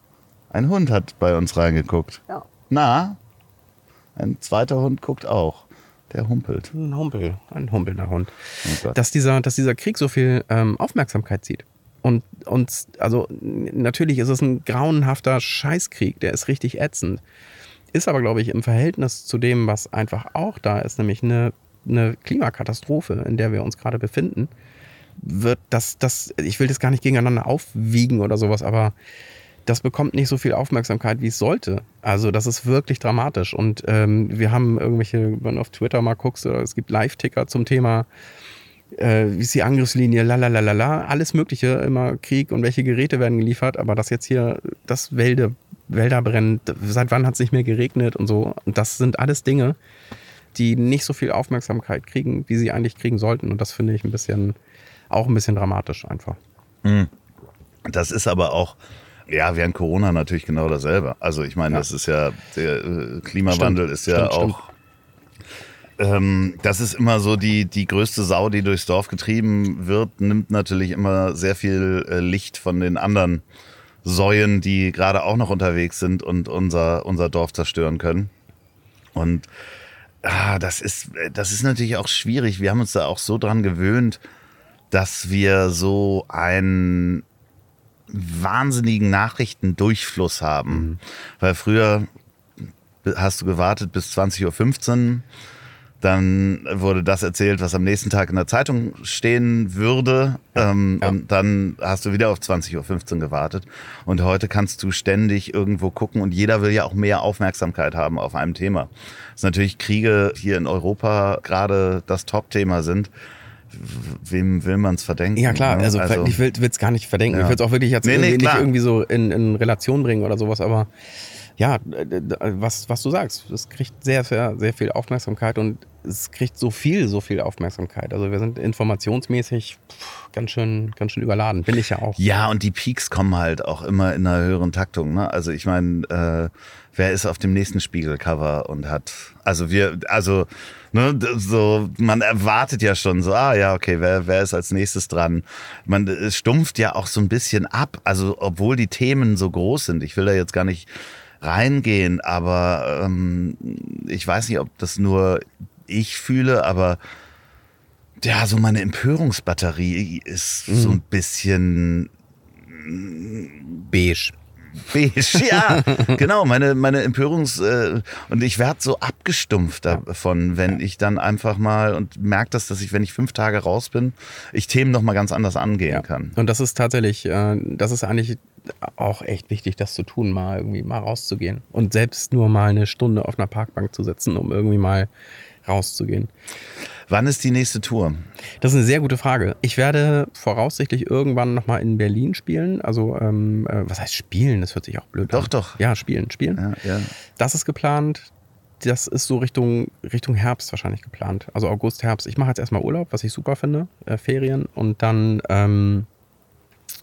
Ein Hund hat bei uns reingeguckt. Ja. Na, ein zweiter Hund guckt auch. Der humpelt. Ein Humpel, ein humpelnder Hund. Oh dass, dieser, dass dieser Krieg so viel ähm, Aufmerksamkeit zieht. Und, und also natürlich ist es ein grauenhafter Scheißkrieg, der ist richtig ätzend. Ist aber, glaube ich, im Verhältnis zu dem, was einfach auch da ist, nämlich eine, eine Klimakatastrophe, in der wir uns gerade befinden, wird das, das, ich will das gar nicht gegeneinander aufwiegen oder sowas, aber das bekommt nicht so viel Aufmerksamkeit, wie es sollte. Also das ist wirklich dramatisch. Und ähm, wir haben irgendwelche, wenn du auf Twitter mal guckst, es gibt Live-Ticker zum Thema äh, wie ist die Angriffslinie, lalalala, alles Mögliche, immer Krieg und welche Geräte werden geliefert, aber dass jetzt hier das Wälde, Wälder brennen, seit wann hat es nicht mehr geregnet und so. Und das sind alles Dinge, die nicht so viel Aufmerksamkeit kriegen, wie sie eigentlich kriegen sollten. Und das finde ich ein bisschen, auch ein bisschen dramatisch einfach. Hm. Das ist aber auch, ja, während Corona natürlich genau dasselbe. Also ich meine, ja. das ist ja, der äh, Klimawandel stimmt, ist ja stimmt, auch stimmt ähm, das ist immer so die, die größte Sau, die durchs Dorf getrieben wird, nimmt natürlich immer sehr viel äh, Licht von den anderen Säuen, die gerade auch noch unterwegs sind und unser, unser Dorf zerstören können. Und ah, das, ist, das ist natürlich auch schwierig. Wir haben uns da auch so dran gewöhnt, dass wir so einen wahnsinnigen Nachrichtendurchfluss haben. Mhm. Weil früher hast du gewartet bis 20.15 Uhr dann wurde das erzählt, was am nächsten Tag in der Zeitung stehen würde. Ähm, ja. Und dann hast du wieder auf 20.15 Uhr gewartet. Und heute kannst du ständig irgendwo gucken und jeder will ja auch mehr Aufmerksamkeit haben auf einem Thema. Dass natürlich Kriege hier in Europa gerade das Top-Thema sind, wem will man es verdenken? Ja klar, ne? also, also, ich will es gar nicht verdenken. Ja. Ich will es auch wirklich jetzt nee, nee, nicht irgendwie so in, in Relation bringen oder sowas, aber ja, was, was du sagst, es kriegt sehr, sehr, sehr viel Aufmerksamkeit und es kriegt so viel, so viel Aufmerksamkeit. Also wir sind informationsmäßig ganz schön, ganz schön überladen. Bin ich ja auch. Ja, und die Peaks kommen halt auch immer in einer höheren Taktung. Ne? Also ich meine, äh, wer ist auf dem nächsten Spiegelcover und hat, also wir, also ne, so, man erwartet ja schon so, ah ja, okay, wer, wer ist als nächstes dran? Man stumpft ja auch so ein bisschen ab. Also obwohl die Themen so groß sind, ich will da jetzt gar nicht reingehen, aber ähm, ich weiß nicht, ob das nur ich fühle, aber ja, so meine Empörungsbatterie ist mhm. so ein bisschen beige. Beige, ja, genau. Meine, meine Empörungs- äh, und ich werde so abgestumpft davon, wenn ich dann einfach mal und merke das, dass ich, wenn ich fünf Tage raus bin, ich Themen noch mal ganz anders angehen ja. kann. Und das ist tatsächlich, äh, das ist eigentlich auch echt wichtig, das zu tun, mal irgendwie mal rauszugehen und selbst nur mal eine Stunde auf einer Parkbank zu sitzen, um irgendwie mal rauszugehen. Wann ist die nächste Tour? Das ist eine sehr gute Frage. Ich werde voraussichtlich irgendwann nochmal in Berlin spielen. Also, ähm, äh, was heißt spielen? Das hört sich auch blöd doch, an. Doch, doch. Ja, spielen, spielen. Ja, ja. Das ist geplant. Das ist so Richtung, Richtung Herbst wahrscheinlich geplant. Also August, Herbst. Ich mache jetzt erstmal Urlaub, was ich super finde, äh, Ferien. Und dann ähm,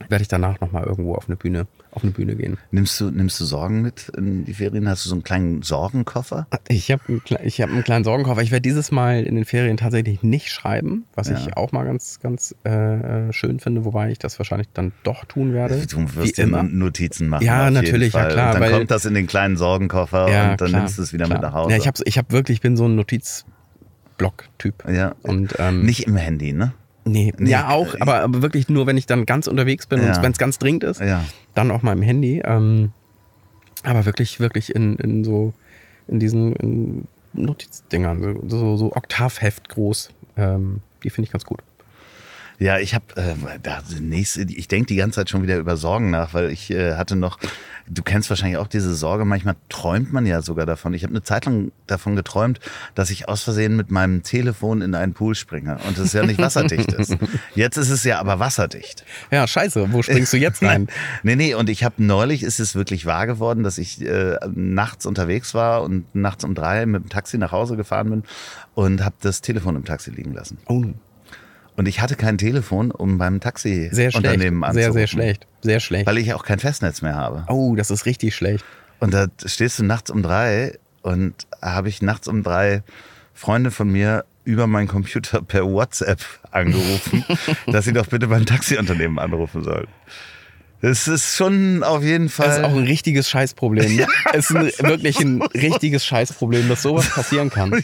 werde ich danach nochmal irgendwo auf eine Bühne, auf eine Bühne gehen. Nimmst du, nimmst du Sorgen mit in die Ferien? Hast du so einen kleinen Sorgenkoffer? Ich habe einen, ich hab einen kleinen Sorgenkoffer. Ich werde dieses Mal in den Ferien tatsächlich nicht schreiben, was ja. ich auch mal ganz, ganz äh, schön finde, wobei ich das wahrscheinlich dann doch tun werde. Du wirst dir Notizen machen. Ja, natürlich, ja klar. Und dann weil, kommt das in den kleinen Sorgenkoffer ja, und dann klar, nimmst du es wieder klar. mit nach Hause. Ja, ich habe ich hab wirklich, ich bin so ein Notizblock-Typ. Ja. Und, ähm, nicht im Handy, ne? Nee, nee, ja auch, aber, aber wirklich nur, wenn ich dann ganz unterwegs bin ja. und wenn es ganz dringend ist, ja. dann auf meinem Handy. Ähm, aber wirklich, wirklich in, in so, in diesen in Notizdingern, so, so Oktavheft groß. Ähm, die finde ich ganz gut. Ja, ich habe äh, da nächste, ich denke die ganze Zeit schon wieder über Sorgen nach, weil ich äh, hatte noch, du kennst wahrscheinlich auch diese Sorge, manchmal träumt man ja sogar davon. Ich habe eine Zeit lang davon geträumt, dass ich aus Versehen mit meinem Telefon in einen Pool springe und es ja nicht wasserdicht ist. Jetzt ist es ja aber wasserdicht. Ja, scheiße, wo springst du jetzt rein? nee, nee, und ich habe neulich, ist es wirklich wahr geworden, dass ich äh, nachts unterwegs war und nachts um drei mit dem Taxi nach Hause gefahren bin und habe das Telefon im Taxi liegen lassen. Oh. Und ich hatte kein Telefon, um beim Taxi-Unternehmen anzurufen. Sehr, sehr schlecht. Sehr schlecht. Weil ich auch kein Festnetz mehr habe. Oh, das ist richtig schlecht. Und da stehst du nachts um drei und habe ich nachts um drei Freunde von mir über meinen Computer per WhatsApp angerufen, dass sie doch bitte beim Taxiunternehmen anrufen sollen. Es ist schon auf jeden Fall. Das ist auch ein richtiges Scheißproblem. Ne? es ist ein, wirklich ein richtiges Scheißproblem, dass sowas passieren kann.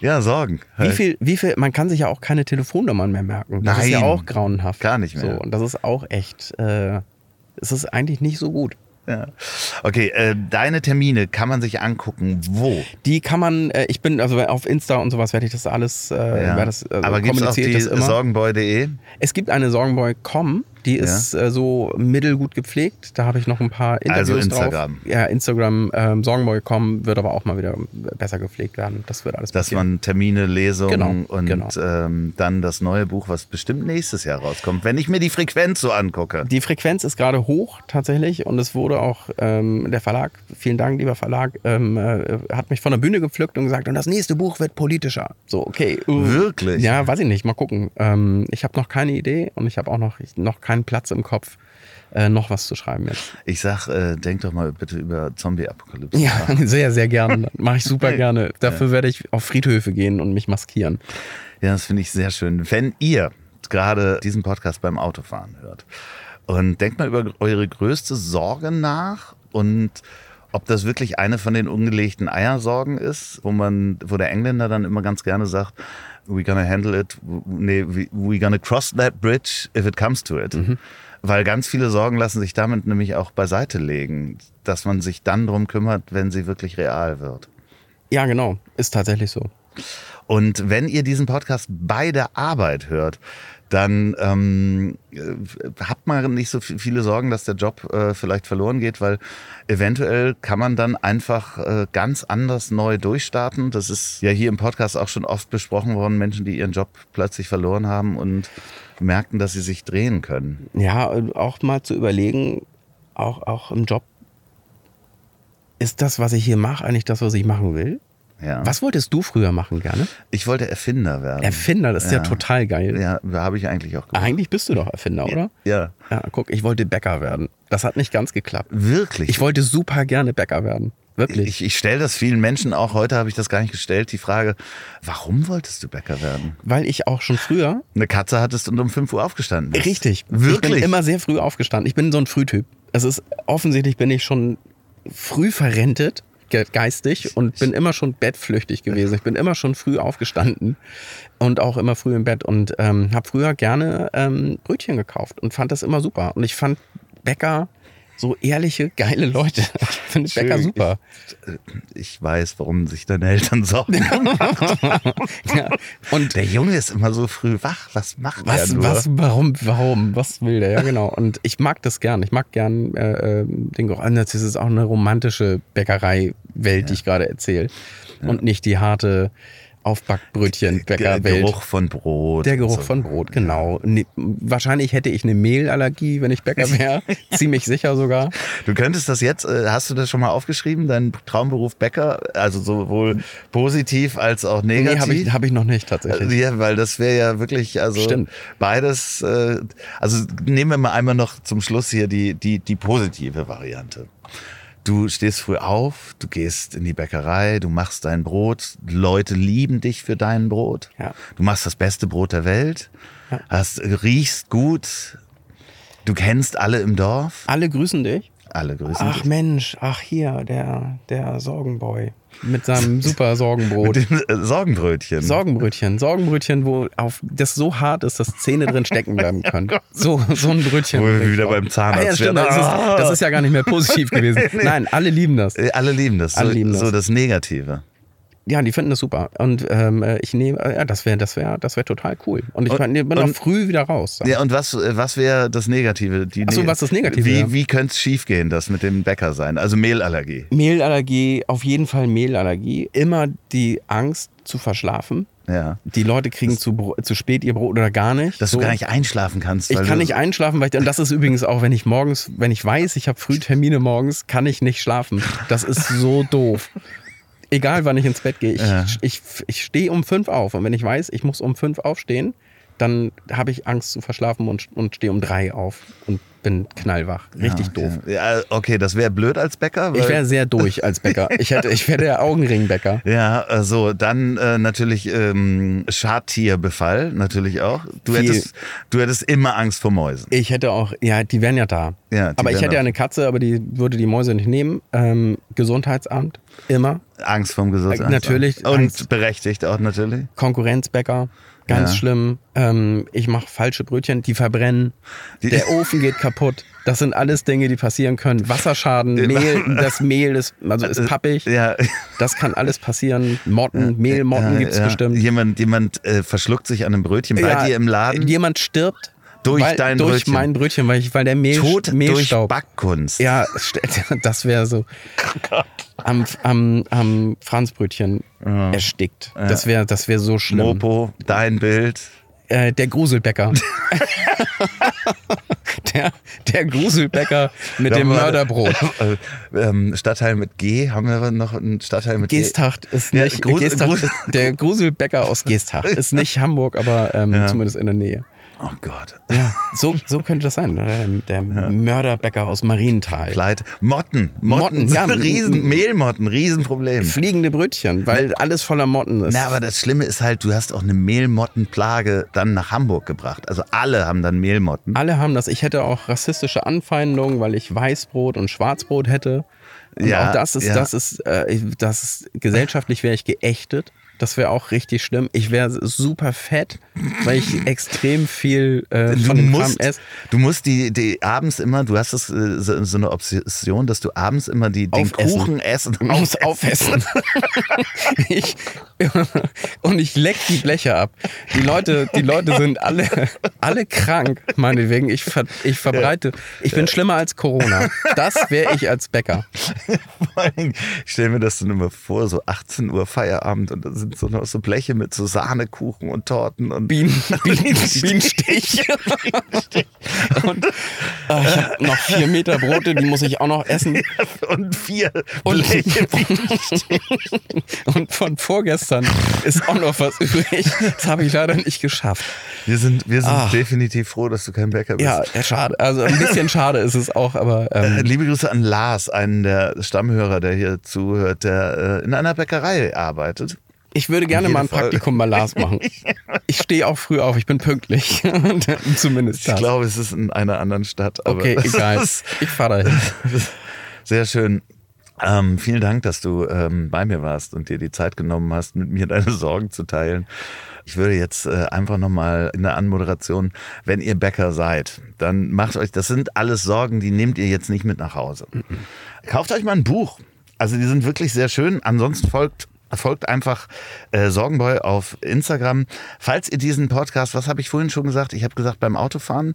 Ja, Sorgen. Halt. Wie viel, wie viel, man kann sich ja auch keine Telefonnummern mehr merken. Das Nein, ist ja auch grauenhaft. Gar nicht mehr. So, und das ist auch echt, äh, es ist eigentlich nicht so gut. Ja. Okay, äh, deine Termine kann man sich angucken. Wo? Die kann man, äh, ich bin, also auf Insta und sowas werde ich das alles, äh, ja. das, also Aber gibt es auch die sorgenboy.de? Es gibt eine sorgenboy.com die ist ja. äh, so mittelgut gepflegt. Da habe ich noch ein paar Interviews also Instagram. drauf. Ja, Instagram, ähm, Songboy.com wird aber auch mal wieder besser gepflegt werden. Das wird alles Dass passieren. man Termine, Lesungen genau, und genau. Ähm, dann das neue Buch, was bestimmt nächstes Jahr rauskommt, wenn ich mir die Frequenz so angucke. Die Frequenz ist gerade hoch tatsächlich und es wurde auch ähm, der Verlag, vielen Dank, lieber Verlag, ähm, äh, hat mich von der Bühne gepflückt und gesagt, und das nächste Buch wird politischer. So, okay. Uh, Wirklich? Ja, weiß ich nicht, mal gucken. Ähm, ich habe noch keine Idee und ich habe auch noch, noch keine keinen Platz im Kopf, äh, noch was zu schreiben jetzt. Ich sag, äh, denk doch mal bitte über Zombie-Apokalypse. Ja, sehr, sehr gerne. Mache ich super gerne. Dafür ja. werde ich auf Friedhöfe gehen und mich maskieren. Ja, das finde ich sehr schön. Wenn ihr gerade diesen Podcast beim Autofahren hört und denkt mal über eure größte Sorge nach und ob das wirklich eine von den ungelegten Eiersorgen ist, wo man, wo der Engländer dann immer ganz gerne sagt, we gonna handle it, nee, we gonna cross that bridge if it comes to it. Mhm. Weil ganz viele Sorgen lassen sich damit nämlich auch beiseite legen, dass man sich dann drum kümmert, wenn sie wirklich real wird. Ja, genau. Ist tatsächlich so. Und wenn ihr diesen Podcast bei der Arbeit hört, dann ähm, äh, habt man nicht so viele Sorgen, dass der Job äh, vielleicht verloren geht, weil eventuell kann man dann einfach äh, ganz anders neu durchstarten. Das ist ja hier im Podcast auch schon oft besprochen worden, Menschen, die ihren Job plötzlich verloren haben und merkten, dass sie sich drehen können. Ja, auch mal zu überlegen, auch, auch im Job, ist das, was ich hier mache, eigentlich das, was ich machen will? Ja. Was wolltest du früher machen gerne? Ich wollte Erfinder werden. Erfinder, das ist ja, ja total geil. Ja, habe ich eigentlich auch gemacht. Eigentlich bist du doch Erfinder, oder? Ja. Ja, guck, ich wollte Bäcker werden. Das hat nicht ganz geklappt. Wirklich? Ich wollte super gerne Bäcker werden. Wirklich. Ich, ich stelle das vielen Menschen, auch heute habe ich das gar nicht gestellt, die Frage, warum wolltest du Bäcker werden? Weil ich auch schon früher. Eine Katze hattest und um 5 Uhr aufgestanden bist. Richtig. Wirklich? Ich bin immer sehr früh aufgestanden. Ich bin so ein Frühtyp. Es ist offensichtlich bin ich schon früh verrentet geistig und bin immer schon bettflüchtig gewesen. Ich bin immer schon früh aufgestanden und auch immer früh im Bett und ähm, habe früher gerne ähm, Brötchen gekauft und fand das immer super. Und ich fand Bäcker so ehrliche, geile Leute. Ich finde Bäcker super. Ich, ich, weiß, warum sich deine Eltern Sorgen machen. ja. Und der Junge ist immer so früh wach. Was macht was, der nur? Was, warum, warum, was will der? Ja, genau. Und ich mag das gern. Ich mag gern äh, äh den Geruch. Das ist auch eine romantische Bäckerei-Welt, ja. die ich gerade erzähle. Ja. Und nicht die harte Aufbackbrötchen, Bäckerwelt. Der Geruch von Brot. Der Geruch so. von Brot, genau. Ne, wahrscheinlich hätte ich eine Mehlallergie, wenn ich Bäcker wäre. Ziemlich sicher sogar. Du könntest das jetzt, äh, hast du das schon mal aufgeschrieben, deinen Traumberuf Bäcker? Also sowohl positiv als auch negativ? Nee, habe ich, hab ich noch nicht tatsächlich. Ja, weil das wäre ja wirklich, also Stimmt. beides, äh, also nehmen wir mal einmal noch zum Schluss hier die, die, die positive Variante. Du stehst früh auf, du gehst in die Bäckerei, du machst dein Brot, Leute lieben dich für dein Brot. Ja. Du machst das beste Brot der Welt, ja. hast, riechst gut, du kennst alle im Dorf. Alle grüßen dich? Alle grüßen ach dich. Mensch, ach hier, der, der Sorgenboy mit seinem super Sorgenbrot. mit dem äh, Sorgenbrötchen. Sorgenbrötchen. Sorgenbrötchen, wo auf, das so hart ist, dass Zähne drin stecken bleiben können. So, so ein Brötchen. Wo wir wieder beim Zahnarzt ah, ja, stimmt, das, ist, das ist ja gar nicht mehr positiv gewesen. Nein, alle lieben das. Äh, alle lieben das. Alle lieben das. So das Negative ja, die finden das super. Und ähm, äh, ich nehme, äh, ja, das wäre, das wäre, das wäre total cool. Und ich und, bin auch früh wieder raus. Ja, und was, äh, was wäre das Negative? Die Achso, was das Negative? Wie, wie könnte es schiefgehen, das mit dem Bäcker sein? Also Mehlallergie. Mehlallergie, auf jeden Fall Mehlallergie. Immer die Angst zu verschlafen. Ja. Die Leute kriegen zu, zu spät ihr Brot oder gar nicht. Dass so. du gar nicht einschlafen kannst. Ich kann nicht einschlafen, weil ich, und das ist übrigens auch, wenn ich morgens, wenn ich weiß, ich habe früh Termine morgens, kann ich nicht schlafen. Das ist so doof egal wann ich ins Bett gehe, ich, ja. ich, ich stehe um fünf auf. Und wenn ich weiß, ich muss um fünf aufstehen, dann habe ich Angst zu verschlafen und, und stehe um drei auf und bin knallwach. Richtig ja, okay. doof. Ja, okay, das wäre blöd als Bäcker. Ich wäre sehr durch als Bäcker. Ich, hätte, ich wäre der Augenringbäcker. Ja, so, also dann äh, natürlich ähm, Schadtierbefall, natürlich auch. Du hättest, du hättest immer Angst vor Mäusen. Ich hätte auch, ja, die wären ja da. Ja, aber ich hätte ja eine Katze, aber die würde die Mäuse nicht nehmen. Ähm, Gesundheitsamt, immer. Angst vom Gesundheitsamt. Natürlich. Und Angst. berechtigt auch natürlich. Konkurrenzbäcker. Ganz ja. schlimm. Ähm, ich mache falsche Brötchen, die verbrennen. Die der Ofen geht kaputt. Das sind alles Dinge, die passieren können. Wasserschaden, Mehl, das Mehl ist, also ist pappig. Ja. Das kann alles passieren. Motten, Mehlmotten ja, gibt's bestimmt. Jemand, jemand äh, verschluckt sich an einem Brötchen bei dir im Laden. Jemand stirbt durch weil, dein durch Brötchen. mein Brötchen, weil, ich, weil der Mehl, Tod Mehlstaub. durch Backkunst. Ja, das wäre so am, am, am Franzbrötchen ja. erstickt. Das wäre das wär so schlimm. Mopo, dein Bild. Äh, der Gruselbäcker. der, der Gruselbäcker mit dem Mörderbrot. Äh, ähm, Stadtteil mit G, haben wir noch einen Stadtteil mit Geesthacht G? ist nicht. Ja, Grus Geesthacht Grus der Gruselbäcker aus Geesthacht ist nicht Hamburg, aber ähm, ja. zumindest in der Nähe. Oh Gott. Ja, so, so könnte das sein. Der, der ja. Mörderbäcker aus Marienthal. Kleid. Motten. Motten. Motten ja. Riesen, Mehlmotten, Riesenproblem. Fliegende Brötchen, weil alles voller Motten ist. Na, aber das Schlimme ist halt, du hast auch eine Mehlmottenplage dann nach Hamburg gebracht. Also alle haben dann Mehlmotten. Alle haben das. Ich hätte auch rassistische Anfeindungen, weil ich Weißbrot und Schwarzbrot hätte. Und ja, auch das ist, ja. das ist, äh, das ist gesellschaftlich wäre ich geächtet. Das wäre auch richtig schlimm. Ich wäre super fett, weil ich extrem viel äh, von dem musst, Kram esse. Du musst die, die abends immer, du hast das, äh, so, so eine Obsession, dass du abends immer die, den Aufessen. Kuchen essen Ich muss aufessen. ich, und ich leck die Bleche ab. Die Leute, die Leute sind alle, alle krank, meinetwegen. Ich, ver, ich verbreite. Ich bin schlimmer als Corona. Das wäre ich als Bäcker. Vor ich stelle mir das dann immer vor, so 18 Uhr Feierabend und da sind so noch so Bleche mit so Sahnekuchen und Torten und Bienen, Bienen, Bienenstich. und äh, ich habe noch vier Meter Brote, die muss ich auch noch essen. und vier Und, Bleche. und von vorgestern ist auch noch was übrig. Das habe ich leider nicht geschafft. Wir sind, wir sind Ah. definitiv froh, dass du kein Bäcker bist. Ja, äh, schade. Also ein bisschen schade ist es auch, aber Äh, ähm, Liebe Grüße an Lars, einen der Stammhörer, der hier zuhört, der äh, in einer Bäckerei arbeitet. Ich würde gerne mal ein Folge. Praktikum bei Lars machen. Ich stehe auch früh auf, ich bin pünktlich. Zumindest Ich das. glaube, es ist in einer anderen Stadt. Okay, egal. Ich fahre dahin. Sehr schön. Ähm, vielen Dank, dass du ähm, bei mir warst und dir die Zeit genommen hast, mit mir deine Sorgen zu teilen. Ich würde jetzt äh, einfach nochmal in der Anmoderation, wenn ihr Bäcker seid, dann macht euch, das sind alles Sorgen, die nehmt ihr jetzt nicht mit nach Hause. Kauft euch mal ein Buch. Also die sind wirklich sehr schön. Ansonsten folgt Folgt einfach äh, Sorgenboy auf Instagram. Falls ihr diesen Podcast, was habe ich vorhin schon gesagt? Ich habe gesagt beim Autofahren,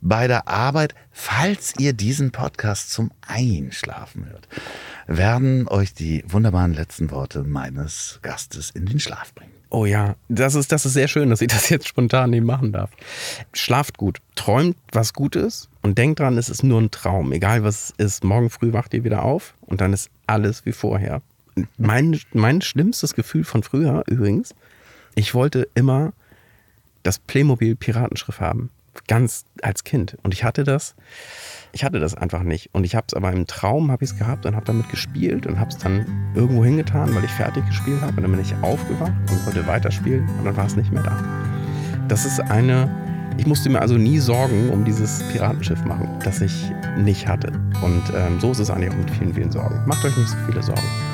bei der Arbeit, falls ihr diesen Podcast zum Einschlafen hört, werden euch die wunderbaren letzten Worte meines Gastes in den Schlaf bringen. Oh ja, das ist, das ist sehr schön, dass ich das jetzt spontan nicht machen darf. Schlaft gut, träumt was Gutes und denkt dran, es ist nur ein Traum. Egal was es ist, morgen früh wacht ihr wieder auf und dann ist alles wie vorher. Mein, mein schlimmstes Gefühl von früher übrigens, ich wollte immer das Playmobil Piratenschiff haben. Ganz als Kind. Und ich hatte das, ich hatte das einfach nicht. Und ich habe es aber im Traum habe ich gehabt und habe damit gespielt und habe es dann irgendwo hingetan, weil ich fertig gespielt habe. Und dann bin ich aufgewacht und wollte weiterspielen und dann war es nicht mehr da. Das ist eine, ich musste mir also nie Sorgen um dieses Piratenschiff machen, das ich nicht hatte. Und ähm, so ist es eigentlich auch mit vielen, vielen Sorgen. Macht euch nicht so viele Sorgen.